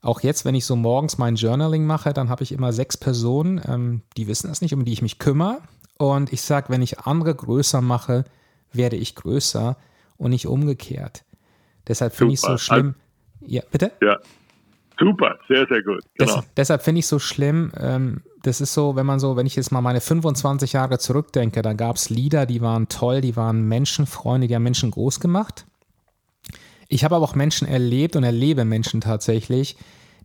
Speaker 1: auch jetzt, wenn ich so morgens mein Journaling mache, dann habe ich immer sechs Personen, ähm, die wissen das nicht, um die ich mich kümmere. Und ich sage, wenn ich andere größer mache, werde ich größer und nicht umgekehrt. Deshalb finde ich es so schlimm. Ja, bitte?
Speaker 2: Ja. Super, sehr, sehr gut.
Speaker 1: Genau. Des, deshalb finde ich es so schlimm. Ähm, das ist so, wenn man so, wenn ich jetzt mal meine 25 Jahre zurückdenke, da gab es Lieder, die waren toll, die waren Menschenfreunde, die haben Menschen groß gemacht. Ich habe aber auch Menschen erlebt und erlebe Menschen tatsächlich,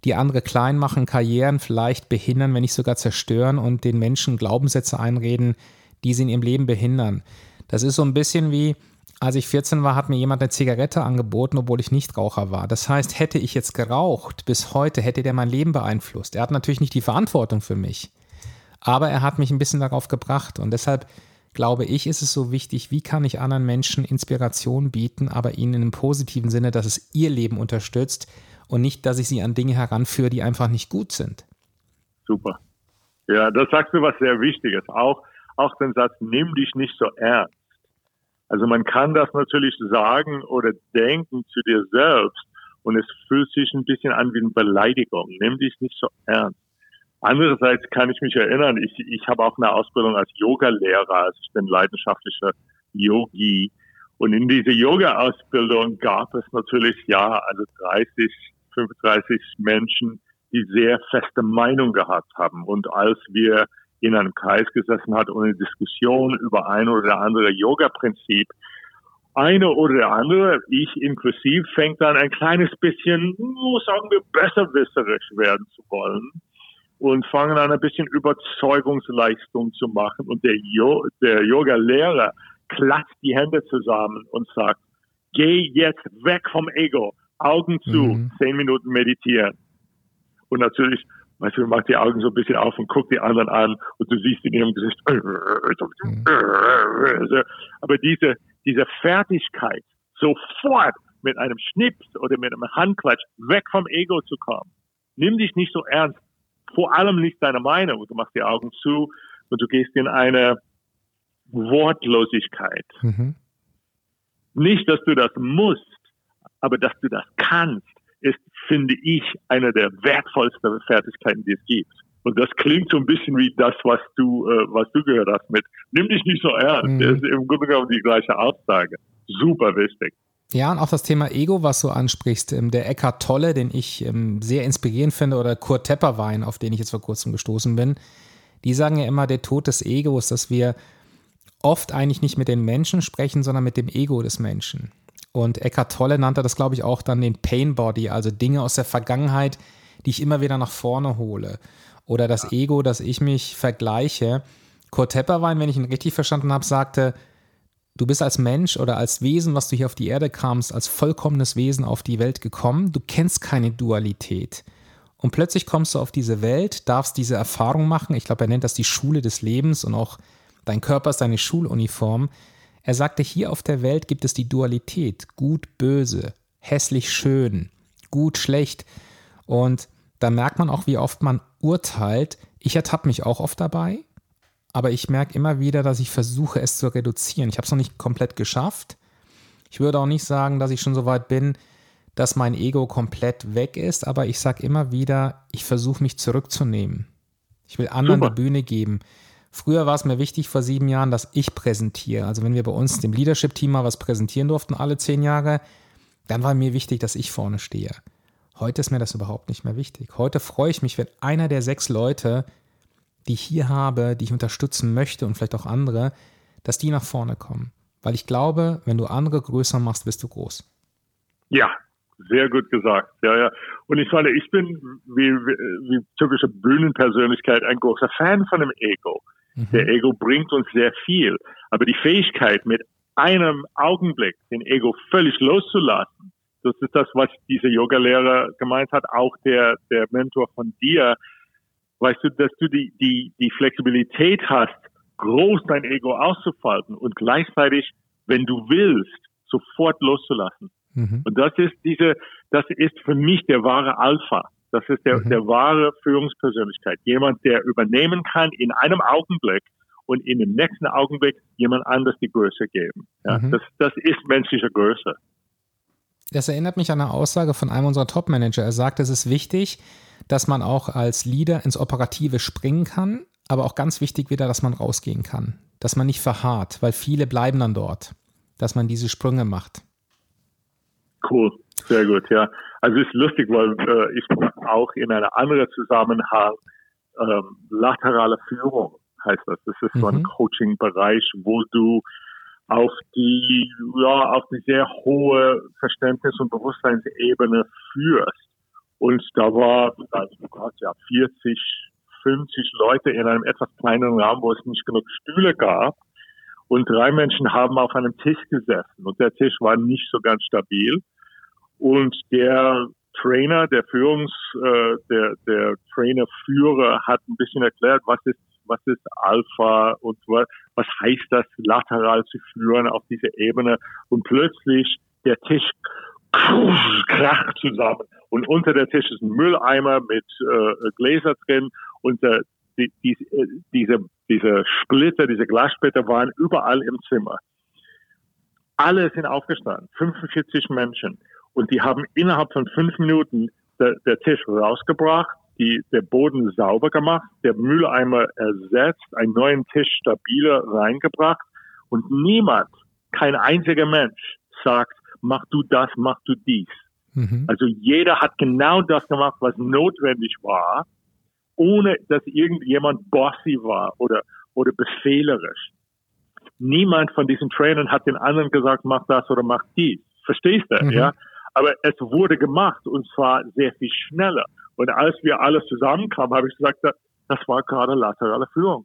Speaker 1: die andere klein machen, Karrieren vielleicht behindern, wenn nicht sogar zerstören und den Menschen Glaubenssätze einreden, die sie in ihrem Leben behindern. Das ist so ein bisschen wie, als ich 14 war, hat mir jemand eine Zigarette angeboten, obwohl ich nicht Raucher war. Das heißt, hätte ich jetzt geraucht bis heute, hätte der mein Leben beeinflusst. Er hat natürlich nicht die Verantwortung für mich, aber er hat mich ein bisschen darauf gebracht und deshalb glaube ich, ist es so wichtig, wie kann ich anderen Menschen Inspiration bieten, aber ihnen in einem positiven Sinne, dass es ihr Leben unterstützt und nicht, dass ich sie an Dinge heranführe, die einfach nicht gut sind.
Speaker 2: Super. Ja, das sagst du was sehr Wichtiges. Auch, auch den Satz, nimm dich nicht so ernst. Also man kann das natürlich sagen oder denken zu dir selbst und es fühlt sich ein bisschen an wie eine Beleidigung. Nimm dich nicht so ernst. Andererseits kann ich mich erinnern, ich, ich habe auch eine Ausbildung als Yoga-Lehrer, also ich bin leidenschaftlicher Yogi. Und in dieser Yoga-Ausbildung gab es natürlich, ja, also 30, 35 Menschen, die sehr feste Meinung gehabt haben. Und als wir in einem Kreis gesessen hat und eine Diskussion über ein oder andere Yoga-Prinzip, eine oder der andere, ich inklusiv, fängt dann ein kleines bisschen, sagen wir, besserwisserisch werden zu wollen und fangen an ein bisschen Überzeugungsleistung zu machen. Und der, jo der Yoga-Lehrer klatscht die Hände zusammen und sagt, geh jetzt weg vom Ego, Augen zu, mhm. zehn Minuten meditieren. Und natürlich, weißt du, macht die Augen so ein bisschen auf und guckt die anderen an und du siehst in ihrem Gesicht, mhm. aber diese, diese Fertigkeit, sofort mit einem Schnips oder mit einem Handklatsch weg vom Ego zu kommen. Nimm dich nicht so ernst vor allem nicht deine Meinung. Du machst die Augen zu und du gehst in eine Wortlosigkeit. Mhm. Nicht, dass du das musst, aber dass du das kannst, ist, finde ich, eine der wertvollsten Fertigkeiten, die es gibt. Und das klingt so ein bisschen wie das, was du, äh, was du gehört hast mit, nimm dich nicht so ernst. Mhm. Das ist im Grunde genommen die gleiche Aussage. Super wichtig.
Speaker 1: Ja, und auch das Thema Ego, was du ansprichst, ähm, der Eckhart Tolle, den ich ähm, sehr inspirierend finde, oder Kurt Tepperwein, auf den ich jetzt vor kurzem gestoßen bin, die sagen ja immer, der Tod des Egos, dass wir oft eigentlich nicht mit den Menschen sprechen, sondern mit dem Ego des Menschen. Und Eckhart Tolle nannte das, glaube ich, auch dann den Pain Body, also Dinge aus der Vergangenheit, die ich immer wieder nach vorne hole. Oder das Ego, dass ich mich vergleiche. Kurt Tepperwein, wenn ich ihn richtig verstanden habe, sagte, Du bist als Mensch oder als Wesen, was du hier auf die Erde kamst, als vollkommenes Wesen auf die Welt gekommen. Du kennst keine Dualität. Und plötzlich kommst du auf diese Welt, darfst diese Erfahrung machen. Ich glaube, er nennt das die Schule des Lebens und auch Dein Körper ist deine Schuluniform. Er sagte, hier auf der Welt gibt es die Dualität, gut, böse, hässlich, schön, gut, schlecht. Und da merkt man auch, wie oft man urteilt. Ich ertappe mich auch oft dabei, aber ich merke immer wieder, dass ich versuche, es zu reduzieren. Ich habe es noch nicht komplett geschafft. Ich würde auch nicht sagen, dass ich schon so weit bin, dass mein Ego komplett weg ist, aber ich sage immer wieder, ich versuche mich zurückzunehmen. Ich will anderen Super. die Bühne geben. Früher war es mir wichtig vor sieben Jahren, dass ich präsentiere. Also wenn wir bei uns dem Leadership-Team mal was präsentieren durften, alle zehn Jahre, dann war mir wichtig, dass ich vorne stehe. Heute ist mir das überhaupt nicht mehr wichtig. Heute freue ich mich, wenn einer der sechs Leute, die ich hier habe, die ich unterstützen möchte und vielleicht auch andere, dass die nach vorne kommen. Weil ich glaube, wenn du andere größer machst, bist du groß.
Speaker 2: Ja, sehr gut gesagt. Ja, ja. Und ich meine, ich bin wie, wie, wie typische Bühnenpersönlichkeit ein großer Fan von dem Ego. Mhm. Der Ego bringt uns sehr viel. Aber die Fähigkeit, mit einem Augenblick den Ego völlig loszulassen, das ist das, was dieser Yoga-Lehrer gemeint hat, auch der, der Mentor von dir. Weißt du, dass du die, die, die Flexibilität hast, groß dein Ego auszufalten und gleichzeitig, wenn du willst, sofort loszulassen. Mhm. Und das ist diese, das ist für mich der wahre Alpha. Das ist der, mhm. der wahre Führungspersönlichkeit. Jemand, der übernehmen kann in einem Augenblick und in dem nächsten Augenblick jemand anders die Größe geben. Ja, mhm. das, das ist menschliche Größe.
Speaker 1: Das erinnert mich an eine Aussage von einem unserer Top-Manager. Er sagt, es ist wichtig, dass man auch als Leader ins Operative springen kann, aber auch ganz wichtig wieder, dass man rausgehen kann. Dass man nicht verharrt, weil viele bleiben dann dort. Dass man diese Sprünge macht.
Speaker 2: Cool, sehr gut, ja. Also es ist lustig, weil äh, ich auch in einem anderen Zusammenhang ähm, laterale Führung heißt das. Das ist mhm. so ein mhm. Coaching-Bereich, wo du auf die, ja, auf die sehr hohe Verständnis- und Bewusstseinsebene führst. Und da war, also, Gott, ja, 40, 50 Leute in einem etwas kleineren Raum, wo es nicht genug Stühle gab. Und drei Menschen haben auf einem Tisch gesessen und der Tisch war nicht so ganz stabil. Und der Trainer, der Führungs, äh, der, der Trainerführer hat ein bisschen erklärt, was ist, was ist Alpha und was, was heißt das, lateral zu führen auf dieser Ebene. Und plötzlich der Tisch kracht zusammen. Und unter der Tisch ist ein Mülleimer mit äh, Gläser drin und äh, die, die, diese, diese Splitter, diese Glassplitter waren überall im Zimmer. Alle sind aufgestanden, 45 Menschen. Und die haben innerhalb von fünf Minuten der, der Tisch rausgebracht, die, der Boden sauber gemacht, der Mülleimer ersetzt, einen neuen Tisch stabiler reingebracht. Und niemand, kein einziger Mensch sagt, mach du das, mach du dies. Mhm. Also jeder hat genau das gemacht, was notwendig war, ohne dass irgendjemand bossy war oder, oder befehlerisch. Niemand von diesen Trainern hat den anderen gesagt, mach das oder mach dies. Verstehst du? Mhm. Ja? Aber es wurde gemacht und zwar sehr viel schneller. Und als wir alles zusammenkamen, habe ich gesagt, das war gerade laterale Führung.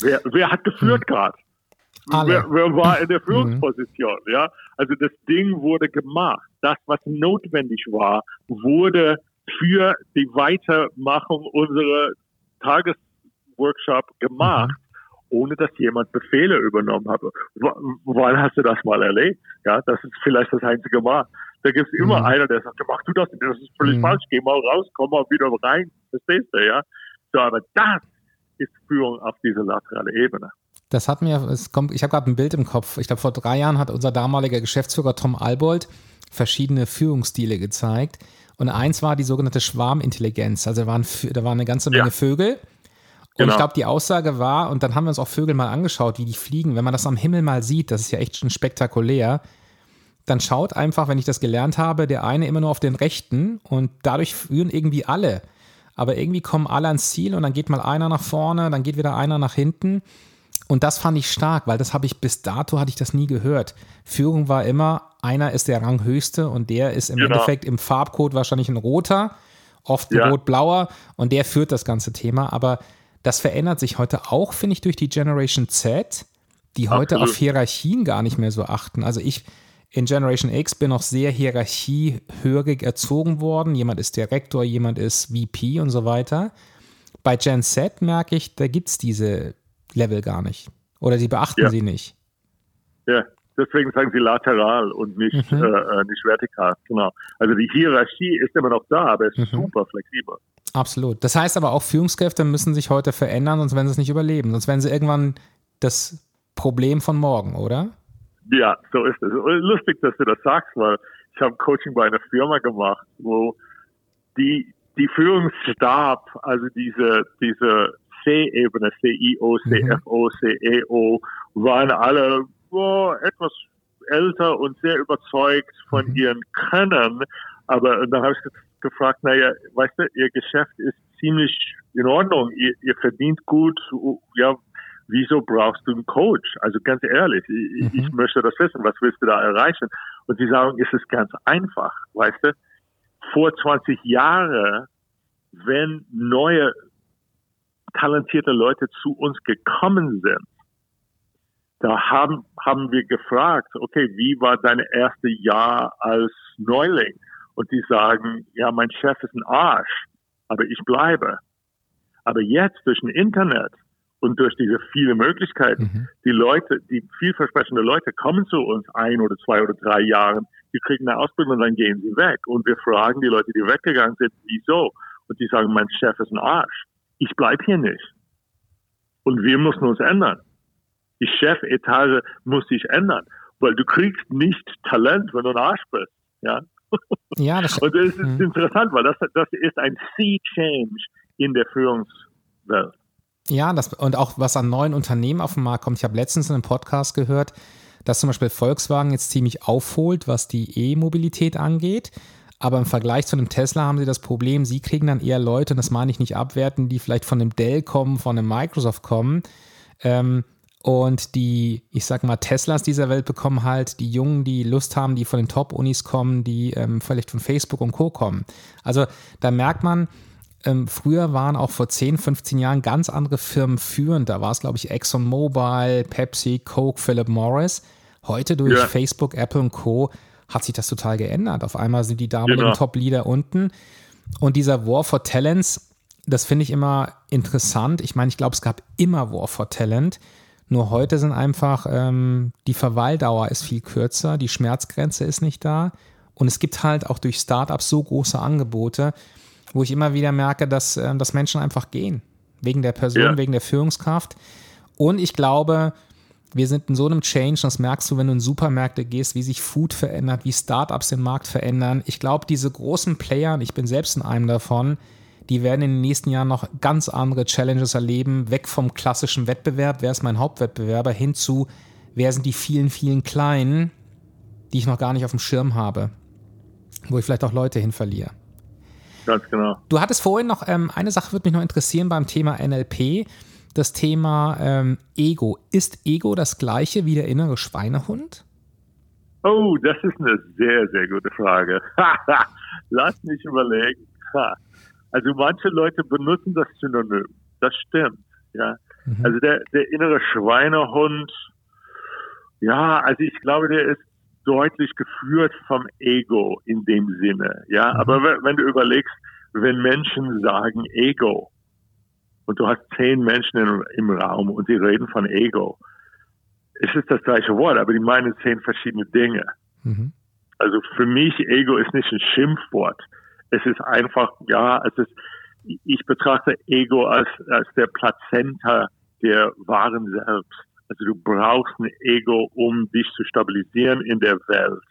Speaker 2: Wer, wer hat geführt mhm. gerade? Wer, wer, war in der mhm. Führungsposition? Mhm. Ja, also das Ding wurde gemacht. Das, was notwendig war, wurde für die Weitermachung unserer Tagesworkshop gemacht. Mhm ohne dass jemand Befehle übernommen hat. Wann hast du das mal erlebt? Ja, das ist vielleicht das einzige Mal. Da gibt es immer mhm. einer, der sagt, mach du das, das ist völlig mhm. falsch, geh mal raus, komm mal wieder rein. Verstehst du, ja? So, aber das ist Führung auf dieser laterale Ebene.
Speaker 1: Das hat mir, es kommt, ich habe gerade ein Bild im Kopf. Ich glaube, vor drei Jahren hat unser damaliger Geschäftsführer Tom Albold verschiedene Führungsstile gezeigt. Und eins war die sogenannte Schwarmintelligenz. Also da waren, da waren eine ganze Menge ja. Vögel Genau. Und ich glaube, die Aussage war, und dann haben wir uns auch Vögel mal angeschaut, wie die fliegen. Wenn man das am Himmel mal sieht, das ist ja echt schon spektakulär, dann schaut einfach, wenn ich das gelernt habe, der eine immer nur auf den rechten und dadurch führen irgendwie alle. Aber irgendwie kommen alle ans Ziel und dann geht mal einer nach vorne, dann geht wieder einer nach hinten. Und das fand ich stark, weil das habe ich bis dato hatte ich das nie gehört. Führung war immer, einer ist der Ranghöchste und der ist im genau. Endeffekt im Farbcode wahrscheinlich ein roter, oft ein ja. rot-blauer und der führt das ganze Thema. Aber das verändert sich heute auch, finde ich, durch die Generation Z, die heute Absolut. auf Hierarchien gar nicht mehr so achten. Also ich in Generation X bin noch sehr hierarchiehörig erzogen worden. Jemand ist Direktor, jemand ist VP und so weiter. Bei Gen Z merke ich, da gibt es diese Level gar nicht. Oder sie beachten ja. sie nicht.
Speaker 2: Ja, deswegen sagen sie lateral und nicht, mhm. äh, nicht vertikal. Genau. Also die Hierarchie ist immer noch da, aber es ist mhm. super flexibel.
Speaker 1: Absolut. Das heißt aber auch, Führungskräfte müssen sich heute verändern, sonst werden sie es nicht überleben. Sonst werden sie irgendwann das Problem von morgen, oder?
Speaker 2: Ja, so ist es. Lustig, dass du das sagst, weil ich habe Coaching bei einer Firma gemacht, wo die, die Führungsstab, also diese, diese C-Ebene, CIO, CFO, CEO, waren alle oh, etwas älter und sehr überzeugt von mhm. ihren Können. Aber dann habe ich gefragt, naja, weißt du, ihr Geschäft ist ziemlich in Ordnung, ihr, ihr verdient gut, ja, wieso brauchst du einen Coach? Also ganz ehrlich, ich, mhm. ich möchte das wissen, was willst du da erreichen? Und sie sagen, es ist ganz einfach, weißt du, vor 20 Jahren, wenn neue talentierte Leute zu uns gekommen sind, da haben, haben wir gefragt, okay, wie war dein erstes Jahr als Neuling? Und die sagen, ja, mein Chef ist ein Arsch, aber ich bleibe. Aber jetzt durch ein Internet und durch diese viele Möglichkeiten, mhm. die Leute, die vielversprechende Leute kommen zu uns ein oder zwei oder drei Jahren, die kriegen eine Ausbildung und dann gehen sie weg. Und wir fragen die Leute, die weggegangen sind, wieso? Und die sagen, mein Chef ist ein Arsch. Ich bleib hier nicht. Und wir müssen uns ändern. Die Chefetage muss sich ändern, weil du kriegst nicht Talent, wenn du ein Arsch bist. Ja,
Speaker 1: ja das,
Speaker 2: Und das ist mh. interessant, weil das, das ist ein Sea Change in der Führungswelt.
Speaker 1: Ja, das, und auch was an neuen Unternehmen auf den Markt kommt. Ich habe letztens in einem Podcast gehört, dass zum Beispiel Volkswagen jetzt ziemlich aufholt, was die E-Mobilität angeht. Aber im Vergleich zu einem Tesla haben sie das Problem, sie kriegen dann eher Leute, und das meine ich nicht abwerten, die vielleicht von einem Dell kommen, von einem Microsoft kommen. Ähm, und die, ich sag mal, Teslas dieser Welt bekommen halt die Jungen, die Lust haben, die von den Top-Unis kommen, die ähm, vielleicht von Facebook und Co. kommen. Also da merkt man, ähm, früher waren auch vor 10, 15 Jahren ganz andere Firmen führend. Da war es, glaube ich, ExxonMobil, Pepsi, Coke, Philip Morris. Heute durch ja. Facebook, Apple und Co. hat sich das total geändert. Auf einmal sind die damaligen genau. Top-Leader unten. Und dieser War for Talents, das finde ich immer interessant. Ich meine, ich glaube, es gab immer War for Talent. Nur heute sind einfach, ähm, die Verweildauer ist viel kürzer, die Schmerzgrenze ist nicht da. Und es gibt halt auch durch Startups so große Angebote, wo ich immer wieder merke, dass, äh, dass Menschen einfach gehen. Wegen der Person, ja. wegen der Führungskraft. Und ich glaube, wir sind in so einem Change, das merkst du, wenn du in Supermärkte gehst, wie sich Food verändert, wie Startups den Markt verändern. Ich glaube, diese großen Player, und ich bin selbst in einem davon, die werden in den nächsten Jahren noch ganz andere Challenges erleben, weg vom klassischen Wettbewerb, wer ist mein Hauptwettbewerber, hin zu, wer sind die vielen, vielen Kleinen, die ich noch gar nicht auf dem Schirm habe, wo ich vielleicht auch Leute hin verliere.
Speaker 2: Ganz genau.
Speaker 1: Du hattest vorhin noch, ähm, eine Sache würde mich noch interessieren beim Thema NLP, das Thema ähm, Ego. Ist Ego das gleiche wie der innere Schweinehund?
Speaker 2: Oh, das ist eine sehr, sehr gute Frage. Lass mich überlegen. Also manche Leute benutzen das Synonym. Das stimmt. Ja. Mhm. Also der, der innere Schweinehund, ja, also ich glaube, der ist deutlich geführt vom Ego in dem Sinne. Ja, mhm. aber wenn du überlegst, wenn Menschen sagen Ego und du hast zehn Menschen im, im Raum und sie reden von Ego, es ist das gleiche Wort, aber die meinen zehn verschiedene Dinge. Mhm. Also für mich Ego ist nicht ein Schimpfwort. Es ist einfach, ja, es ist, ich betrachte Ego als, als der Plazenta der wahren Selbst. Also du brauchst ein Ego, um dich zu stabilisieren in der Welt.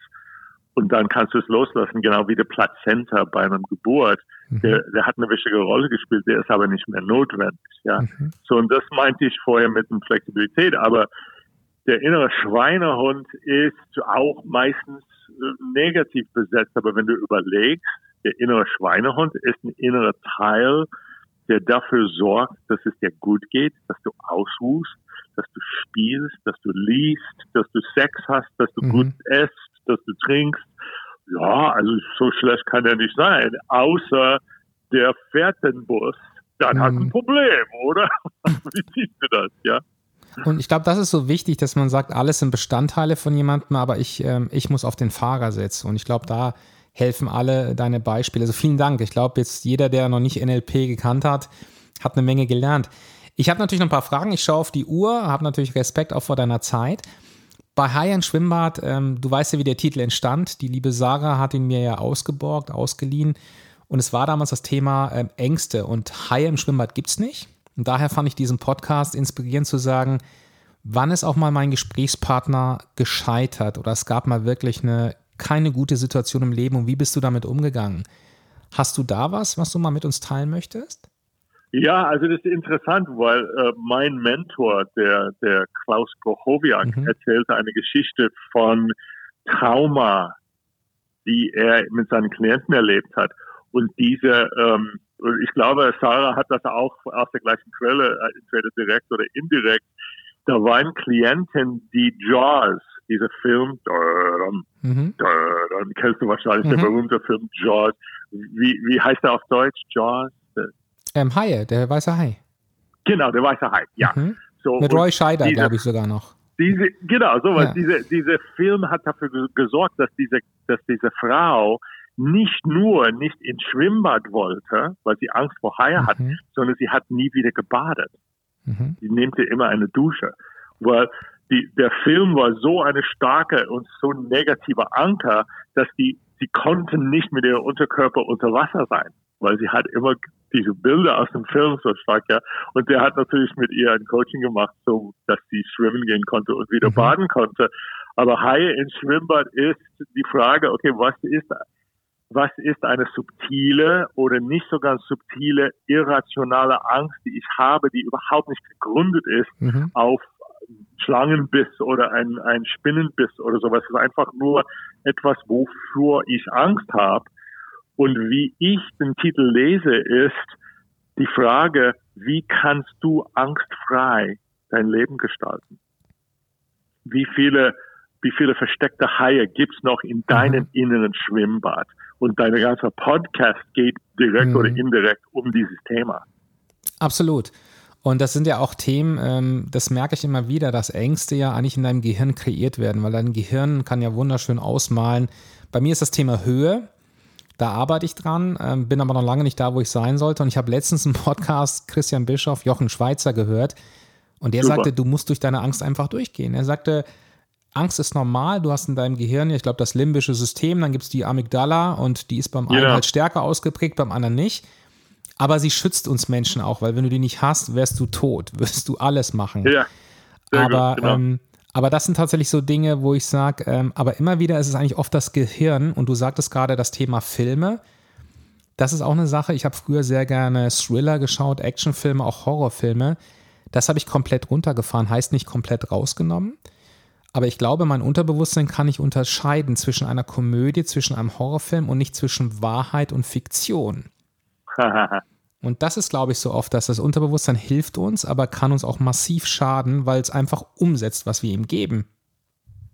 Speaker 2: Und dann kannst du es loslassen, genau wie der Plazenta bei einer Geburt. Mhm. Der, der hat eine wichtige Rolle gespielt, der ist aber nicht mehr notwendig. Ja, mhm. so und das meinte ich vorher mit der Flexibilität. Aber der innere Schweinehund ist auch meistens äh, negativ besetzt. Aber wenn du überlegst, der innere Schweinehund ist ein innerer Teil, der dafür sorgt, dass es dir gut geht, dass du ausruhst, dass du spielst, dass du liest, dass du Sex hast, dass du mhm. gut isst, dass du trinkst. Ja, also so schlecht kann er nicht sein, außer der fährt den Bus. Dann mhm. hat ein Problem, oder? Wie siehst du das, ja?
Speaker 1: Und ich glaube, das ist so wichtig, dass man sagt, alles sind Bestandteile von jemandem, aber ich, ähm, ich muss auf den Fahrer setzen. Und ich glaube, da helfen alle deine Beispiele. Also vielen Dank. Ich glaube, jetzt jeder, der noch nicht NLP gekannt hat, hat eine Menge gelernt. Ich habe natürlich noch ein paar Fragen. Ich schaue auf die Uhr, habe natürlich Respekt auch vor deiner Zeit. Bei High End Schwimmbad, ähm, du weißt ja, wie der Titel entstand. Die liebe Sarah hat ihn mir ja ausgeborgt, ausgeliehen. Und es war damals das Thema ähm, Ängste. Und Haie im Schwimmbad gibt es nicht. Und daher fand ich diesen Podcast inspirierend zu sagen, wann ist auch mal mein Gesprächspartner gescheitert oder es gab mal wirklich eine keine gute Situation im Leben und wie bist du damit umgegangen? Hast du da was, was du mal mit uns teilen möchtest?
Speaker 2: Ja, also das ist interessant, weil äh, mein Mentor, der, der Klaus Prochowiak, mhm. erzählte eine Geschichte von Trauma, die er mit seinen Klienten erlebt hat. Und diese, ähm, ich glaube, Sarah hat das auch aus der gleichen Quelle, äh, entweder direkt oder indirekt. Da waren Klienten, die Jaws, dieser Film, mhm. dann kennst du wahrscheinlich mhm. der berühmte Film Jaws. Wie, wie heißt er auf Deutsch? Jaws?
Speaker 1: Ähm, Haie, der weiße Hai.
Speaker 2: Genau, der weiße Hai, ja.
Speaker 1: Mhm. So, Mit Roy Scheider, glaube ich sogar noch.
Speaker 2: Diese, genau, sowas. Ja. Diese, dieser Film hat dafür gesorgt, dass diese, dass diese Frau nicht nur nicht ins Schwimmbad wollte, weil sie Angst vor Haie mhm. hat, sondern sie hat nie wieder gebadet. Mhm. Sie nimmt immer eine Dusche. Weil die, der Film war so eine starke und so negative Anker, dass die, sie konnten nicht mit ihrem Unterkörper unter Wasser sein, weil sie hat immer diese Bilder aus dem Film so stark, ja. Und der hat natürlich mit ihr ein Coaching gemacht, so dass sie schwimmen gehen konnte und wieder mhm. baden konnte. Aber Haie ins Schwimmbad ist die Frage, okay, was ist was ist eine subtile oder nicht so ganz subtile, irrationale Angst, die ich habe, die überhaupt nicht gegründet ist mhm. auf Schlangenbiss oder ein, ein Spinnenbiss oder sowas. Es ist einfach nur etwas, wofür ich Angst habe. Und wie ich den Titel lese, ist die Frage, wie kannst du angstfrei dein Leben gestalten? Wie viele, wie viele versteckte Haie gibt's noch in deinem mhm. inneren Schwimmbad? Und dein ganzer Podcast geht direkt mhm. oder indirekt um dieses Thema.
Speaker 1: Absolut. Und das sind ja auch Themen, ähm, das merke ich immer wieder, dass Ängste ja eigentlich in deinem Gehirn kreiert werden, weil dein Gehirn kann ja wunderschön ausmalen. Bei mir ist das Thema Höhe. Da arbeite ich dran, ähm, bin aber noch lange nicht da, wo ich sein sollte. Und ich habe letztens einen Podcast Christian Bischoff, Jochen Schweizer gehört. Und der Super. sagte, du musst durch deine Angst einfach durchgehen. Er sagte, Angst ist normal, du hast in deinem Gehirn, ich glaube, das limbische System, dann gibt es die Amygdala und die ist beim einen halt stärker ausgeprägt, beim anderen nicht. Aber sie schützt uns Menschen auch, weil wenn du die nicht hast, wärst du tot, wirst du alles machen. Ja. Aber, gut, genau. ähm, aber das sind tatsächlich so Dinge, wo ich sage, ähm, aber immer wieder ist es eigentlich oft das Gehirn und du sagtest gerade das Thema Filme. Das ist auch eine Sache. Ich habe früher sehr gerne Thriller geschaut, Actionfilme, auch Horrorfilme. Das habe ich komplett runtergefahren, heißt nicht komplett rausgenommen. Aber ich glaube, mein Unterbewusstsein kann nicht unterscheiden zwischen einer Komödie, zwischen einem Horrorfilm und nicht zwischen Wahrheit und Fiktion. Und das ist, glaube ich, so oft, dass das Unterbewusstsein hilft uns, aber kann uns auch massiv schaden, weil es einfach umsetzt, was wir ihm geben.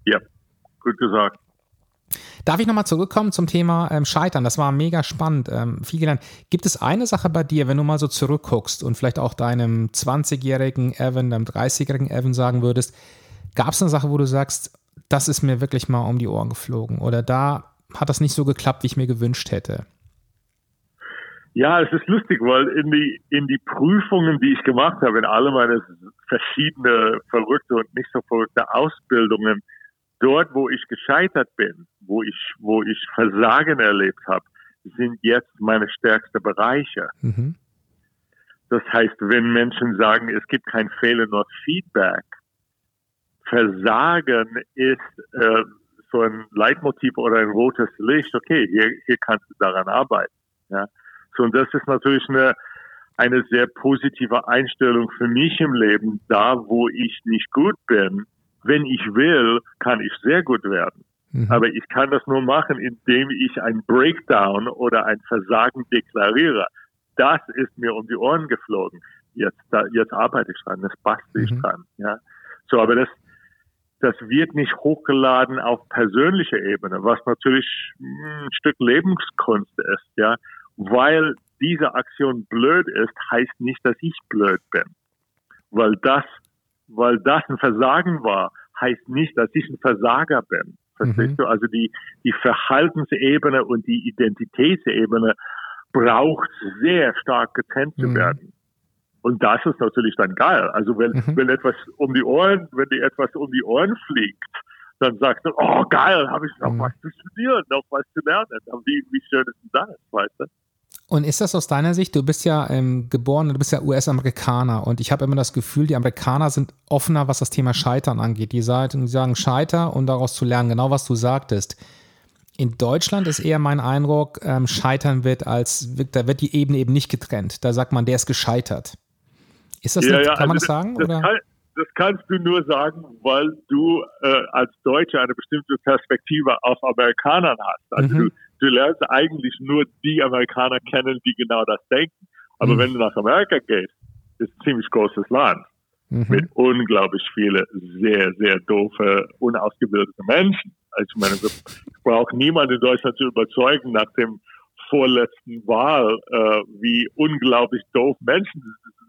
Speaker 2: Ja, gut gesagt.
Speaker 1: Darf ich nochmal zurückkommen zum Thema ähm, Scheitern? Das war mega spannend, ähm, viel gelernt. Gibt es eine Sache bei dir, wenn du mal so zurückguckst und vielleicht auch deinem 20-jährigen Evan, deinem 30-jährigen Evan sagen würdest, Gab es eine Sache, wo du sagst, das ist mir wirklich mal um die Ohren geflogen oder da hat das nicht so geklappt, wie ich mir gewünscht hätte?
Speaker 2: Ja, es ist lustig, weil in die, in die Prüfungen, die ich gemacht habe, in alle meine verschiedene verrückte und nicht so verrückte Ausbildungen, dort, wo ich gescheitert bin, wo ich, wo ich Versagen erlebt habe, sind jetzt meine stärksten Bereiche. Mhm. Das heißt, wenn Menschen sagen, es gibt kein Fehler, nur Feedback, Versagen ist äh, so ein Leitmotiv oder ein rotes Licht. Okay, hier, hier kannst du daran arbeiten. Ja. So, und das ist natürlich eine, eine sehr positive Einstellung für mich im Leben. Da, wo ich nicht gut bin, wenn ich will, kann ich sehr gut werden. Mhm. Aber ich kann das nur machen, indem ich ein Breakdown oder ein Versagen deklariere. Das ist mir um die Ohren geflogen. Jetzt, da, jetzt arbeite ich dran, das bastel ich mhm. dran. Ja. So, aber das, das wird nicht hochgeladen auf persönlicher Ebene, was natürlich ein Stück Lebenskunst ist, ja. Weil diese Aktion blöd ist, heißt nicht, dass ich blöd bin. Weil das, weil das ein Versagen war, heißt nicht, dass ich ein Versager bin. Verstehst mhm. du? Also die, die Verhaltensebene und die Identitätsebene braucht sehr stark getrennt mhm. zu werden. Und das ist natürlich dann geil. Also wenn, mhm. wenn etwas um die Ohren, wenn dir etwas um die Ohren fliegt, dann sagst du, oh geil, habe ich noch mhm. was zu studieren, noch was zu lernen. Wie, wie schön ist denn das, weißt du?
Speaker 1: Und ist das aus deiner Sicht, du bist ja ähm, geboren, du bist ja US-Amerikaner und ich habe immer das Gefühl, die Amerikaner sind offener, was das Thema Scheitern angeht. Die sagen, die sagen Scheiter und daraus zu lernen, genau was du sagtest. In Deutschland ist eher mein Eindruck, ähm, Scheitern wird als, da wird die Ebene eben nicht getrennt. Da sagt man, der ist gescheitert. Ist das
Speaker 2: ja,
Speaker 1: nicht,
Speaker 2: ja,
Speaker 1: kann
Speaker 2: also
Speaker 1: man das, das sagen?
Speaker 2: Das,
Speaker 1: oder?
Speaker 2: Kann, das kannst du nur sagen, weil du äh, als Deutscher eine bestimmte Perspektive auf Amerikanern hast. Also mhm. du, du lernst eigentlich nur die Amerikaner kennen, die genau das denken. Aber mhm. wenn du nach Amerika gehst, ist ein ziemlich großes Land mhm. mit unglaublich viele sehr, sehr doofe, unausgebildete Menschen. Also ich meine, ich brauche niemand in Deutschland zu überzeugen nach dem vorletzten Wahl, äh, wie unglaublich doof Menschen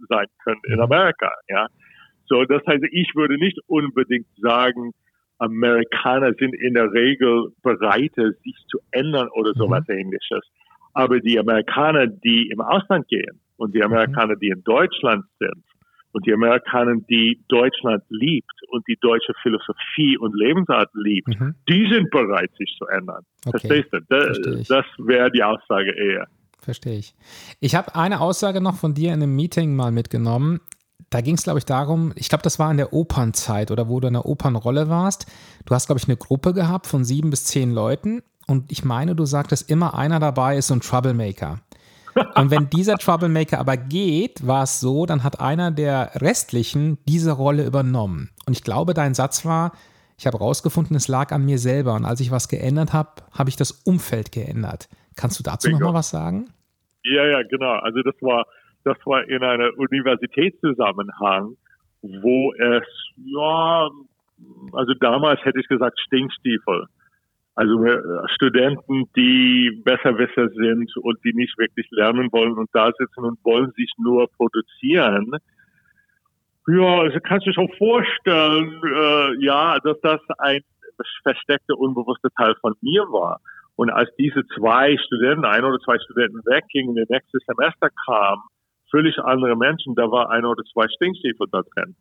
Speaker 2: sein können in mhm. Amerika. Ja, so das heißt, ich würde nicht unbedingt sagen, Amerikaner sind in der Regel bereit, sich zu ändern oder sowas mhm. ähnliches. Aber die Amerikaner, die im Ausland gehen und die mhm. Amerikaner, die in Deutschland sind und die Amerikaner, die Deutschland liebt und die deutsche Philosophie und Lebensart liebt, mhm. die sind bereit, sich zu ändern. Okay. Verstehst du? Das, das wäre die Aussage eher.
Speaker 1: Verstehe ich. Ich habe eine Aussage noch von dir in einem Meeting mal mitgenommen da ging es, glaube ich, darum, ich glaube, das war in der Opernzeit oder wo du in der Opernrolle warst. Du hast, glaube ich, eine Gruppe gehabt von sieben bis zehn Leuten und ich meine, du sagtest, immer einer dabei ist so ein Troublemaker. Und wenn dieser Troublemaker aber geht, war es so, dann hat einer der restlichen diese Rolle übernommen. Und ich glaube, dein Satz war, ich habe rausgefunden, es lag an mir selber. Und als ich was geändert habe, habe ich das Umfeld geändert. Kannst du dazu nochmal was sagen?
Speaker 2: Ja, ja, genau. Also das war, das war in einem Universitätszusammenhang, wo es, ja, also damals hätte ich gesagt Stinkstiefel. Also äh, Studenten, die Besserwisser sind und die nicht wirklich lernen wollen und da sitzen und wollen sich nur produzieren. Ja, also kannst du schon vorstellen, äh, ja, dass das ein versteckter, unbewusster Teil von mir war. Und als diese zwei Studenten, ein oder zwei Studenten weggingen, der nächste Semester kam, völlig andere Menschen, da war ein oder zwei Stinkstiefel da drin.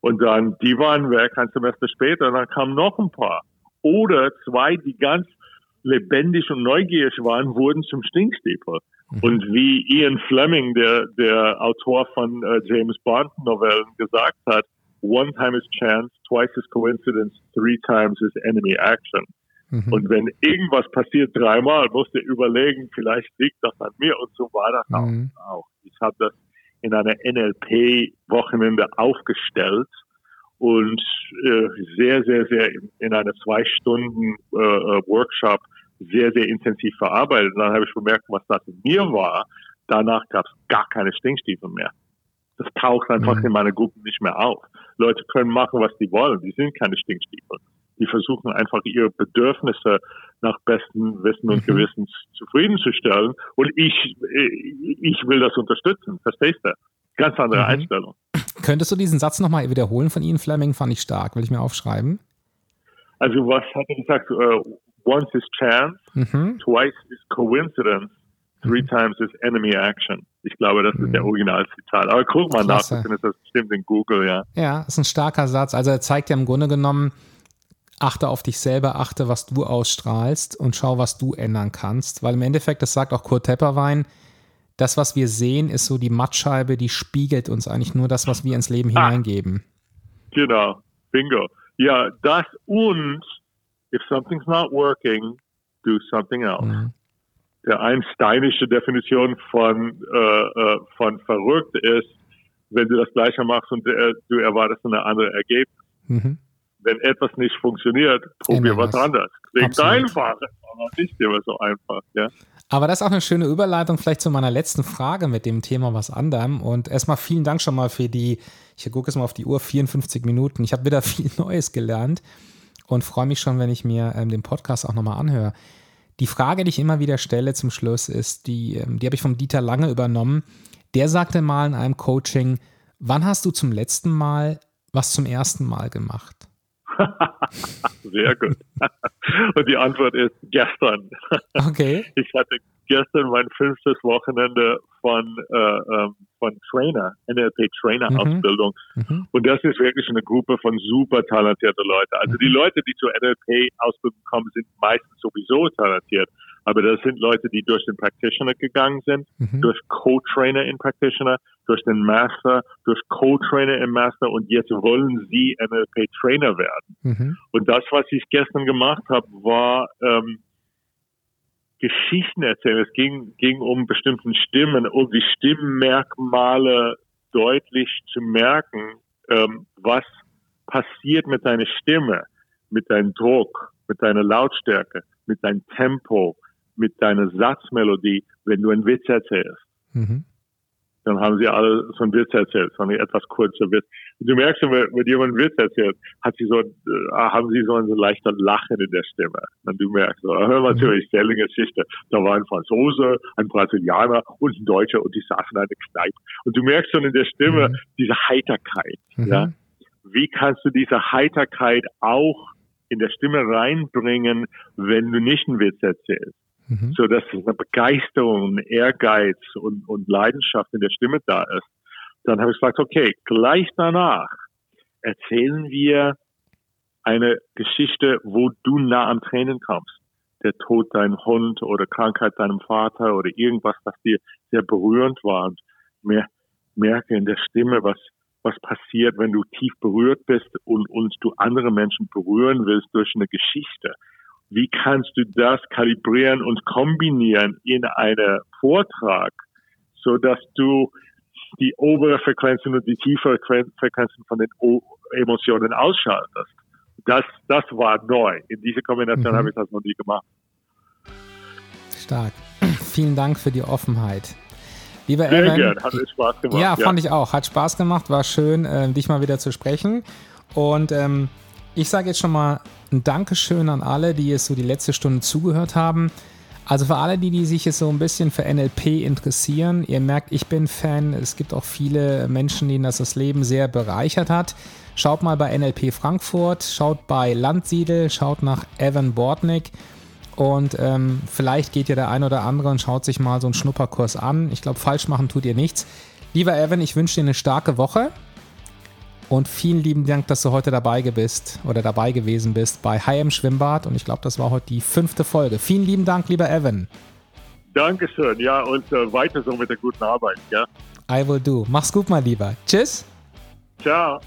Speaker 2: Und dann, die waren weg ein Semester später, dann kamen noch ein paar. Oder zwei, die ganz lebendig und neugierig waren, wurden zum Stinkstiefel. Mhm. Und wie Ian Fleming, der, der Autor von äh, James Bond Novellen, gesagt hat, one time is chance, twice is coincidence, three times is enemy action. Mhm. Und wenn irgendwas passiert dreimal, musst du überlegen, vielleicht liegt das an mir. Und so war das mhm. auch. Ich habe das in einer NLP-Wochenende aufgestellt und äh, sehr, sehr, sehr in, in einer zwei Stunden äh, äh, Workshop sehr, sehr intensiv verarbeitet. Und dann habe ich bemerkt, was das in mir war. Danach gab es gar keine Stinkstiefel mehr. Das taucht einfach mhm. in meiner Gruppe nicht mehr auf. Leute können machen, was sie wollen. Die sind keine Stinkstiefel die versuchen einfach ihre Bedürfnisse nach bestem Wissen und mhm. Gewissen zufriedenzustellen. Und ich, ich will das unterstützen. Verstehst du? Ganz andere mhm. Einstellung.
Speaker 1: Könntest du diesen Satz nochmal wiederholen von Ihnen, Fleming? Fand ich stark. Will ich mir aufschreiben?
Speaker 2: Also, was hat er gesagt? Uh, once is chance, mhm. twice is coincidence, three mhm. times is enemy action. Ich glaube, das ist der mhm. Originalzitat. Aber guck mal Klasse. nach, du findest das bestimmt in Google, ja.
Speaker 1: Ja, ist ein starker Satz. Also, er zeigt ja im Grunde genommen, achte auf dich selber, achte, was du ausstrahlst und schau, was du ändern kannst. Weil im Endeffekt, das sagt auch Kurt Tepperwein, das, was wir sehen, ist so die Mattscheibe, die spiegelt uns eigentlich nur das, was wir ins Leben ah, hineingeben.
Speaker 2: Genau, bingo. Ja, das und if something's not working, do something else. Mhm. Der einsteinische Definition von, äh, äh, von verrückt ist, wenn du das Gleiche machst und äh, du erwartest eine andere Ergebnis. Mhm wenn etwas nicht funktioniert, probier was, was anderes. Klingt einfach, aber nicht immer so einfach, ja.
Speaker 1: Aber das ist auch eine schöne Überleitung vielleicht zu meiner letzten Frage mit dem Thema was anderem. Und erstmal vielen Dank schon mal für die, ich gucke jetzt mal auf die Uhr, 54 Minuten. Ich habe wieder viel Neues gelernt und freue mich schon, wenn ich mir ähm, den Podcast auch nochmal anhöre. Die Frage, die ich immer wieder stelle zum Schluss, ist, die, ähm, die habe ich vom Dieter Lange übernommen. Der sagte mal in einem Coaching, wann hast du zum letzten Mal was zum ersten Mal gemacht?
Speaker 2: Sehr gut. Und die Antwort ist gestern.
Speaker 1: Okay.
Speaker 2: Ich hatte gestern mein fünftes Wochenende von, äh, ähm, von Trainer, NLP Trainer mhm. Ausbildung. Mhm. Und das ist wirklich eine Gruppe von super talentierten Leuten. Also mhm. die Leute, die zur NLP Ausbildung kommen, sind meistens sowieso talentiert. Aber das sind Leute, die durch den Practitioner gegangen sind, mhm. durch Co-Trainer in Practitioner, durch den Master, durch Co-Trainer im Master und jetzt wollen sie NLP-Trainer werden. Mhm. Und das, was ich gestern gemacht habe, war ähm, Geschichten erzählen. Es ging, ging um bestimmten Stimmen, um die Stimmmerkmale deutlich zu merken, ähm, was passiert mit deiner Stimme, mit deinem Druck, mit deiner Lautstärke, mit deinem Tempo, mit deiner Satzmelodie, wenn du einen Witz erzählst. Mhm. Dann haben sie alle so einen Witz erzählt, so einen etwas kurzer Witz. Du merkst, wenn, wenn jemand einen Witz erzählt, hat sie so, äh, haben sie so ein leichter Lachen in der Stimme. Und du merkst, so, hör mal zu, ich erzähle eine Geschichte. Da war ein Franzose, ein Brasilianer und ein Deutscher und die saßen in einer Kneipe. Und du merkst schon in der Stimme mhm. diese Heiterkeit, mhm. ja. Wie kannst du diese Heiterkeit auch in der Stimme reinbringen, wenn du nicht einen Witz erzählst? Mhm. so dass eine Begeisterung, Ehrgeiz und, und Leidenschaft in der Stimme da ist. Dann habe ich gesagt, okay, gleich danach erzählen wir eine Geschichte, wo du nah am Tränen kommst. Der Tod deinem Hund oder Krankheit deinem Vater oder irgendwas, was dir sehr berührend war und mehr, merke in der Stimme, was, was passiert, wenn du tief berührt bist und, und du andere Menschen berühren willst durch eine Geschichte wie kannst du das kalibrieren und kombinieren in einen Vortrag, so dass du die obere Frequenzen und die tiefere Frequenzen von den Emotionen ausschaltest. Das, das war neu. In dieser Kombination mhm. habe ich das noch nie gemacht.
Speaker 1: Stark. Vielen Dank für die Offenheit. Lieber
Speaker 2: Sehr
Speaker 1: Evan,
Speaker 2: gern, hat Spaß gemacht.
Speaker 1: Ja, fand ja. ich auch. Hat Spaß gemacht, war schön, äh, dich mal wieder zu sprechen. Und ähm, ich sage jetzt schon mal ein Dankeschön an alle, die jetzt so die letzte Stunde zugehört haben. Also für alle, die, die sich jetzt so ein bisschen für NLP interessieren, ihr merkt, ich bin Fan. Es gibt auch viele Menschen, denen das das Leben sehr bereichert hat. Schaut mal bei NLP Frankfurt, schaut bei Landsiedel, schaut nach Evan Bordnick und ähm, vielleicht geht ihr der ein oder andere und schaut sich mal so einen Schnupperkurs an. Ich glaube, falsch machen tut ihr nichts. Lieber Evan, ich wünsche dir eine starke Woche. Und vielen lieben Dank, dass du heute dabei bist oder dabei gewesen bist bei HM Schwimmbad. Und ich glaube, das war heute die fünfte Folge. Vielen lieben Dank, lieber Evan.
Speaker 2: Dankeschön, ja, und äh, weiter so mit der guten Arbeit, ja.
Speaker 1: I will do. Mach's gut, mein Lieber. Tschüss.
Speaker 2: Ciao.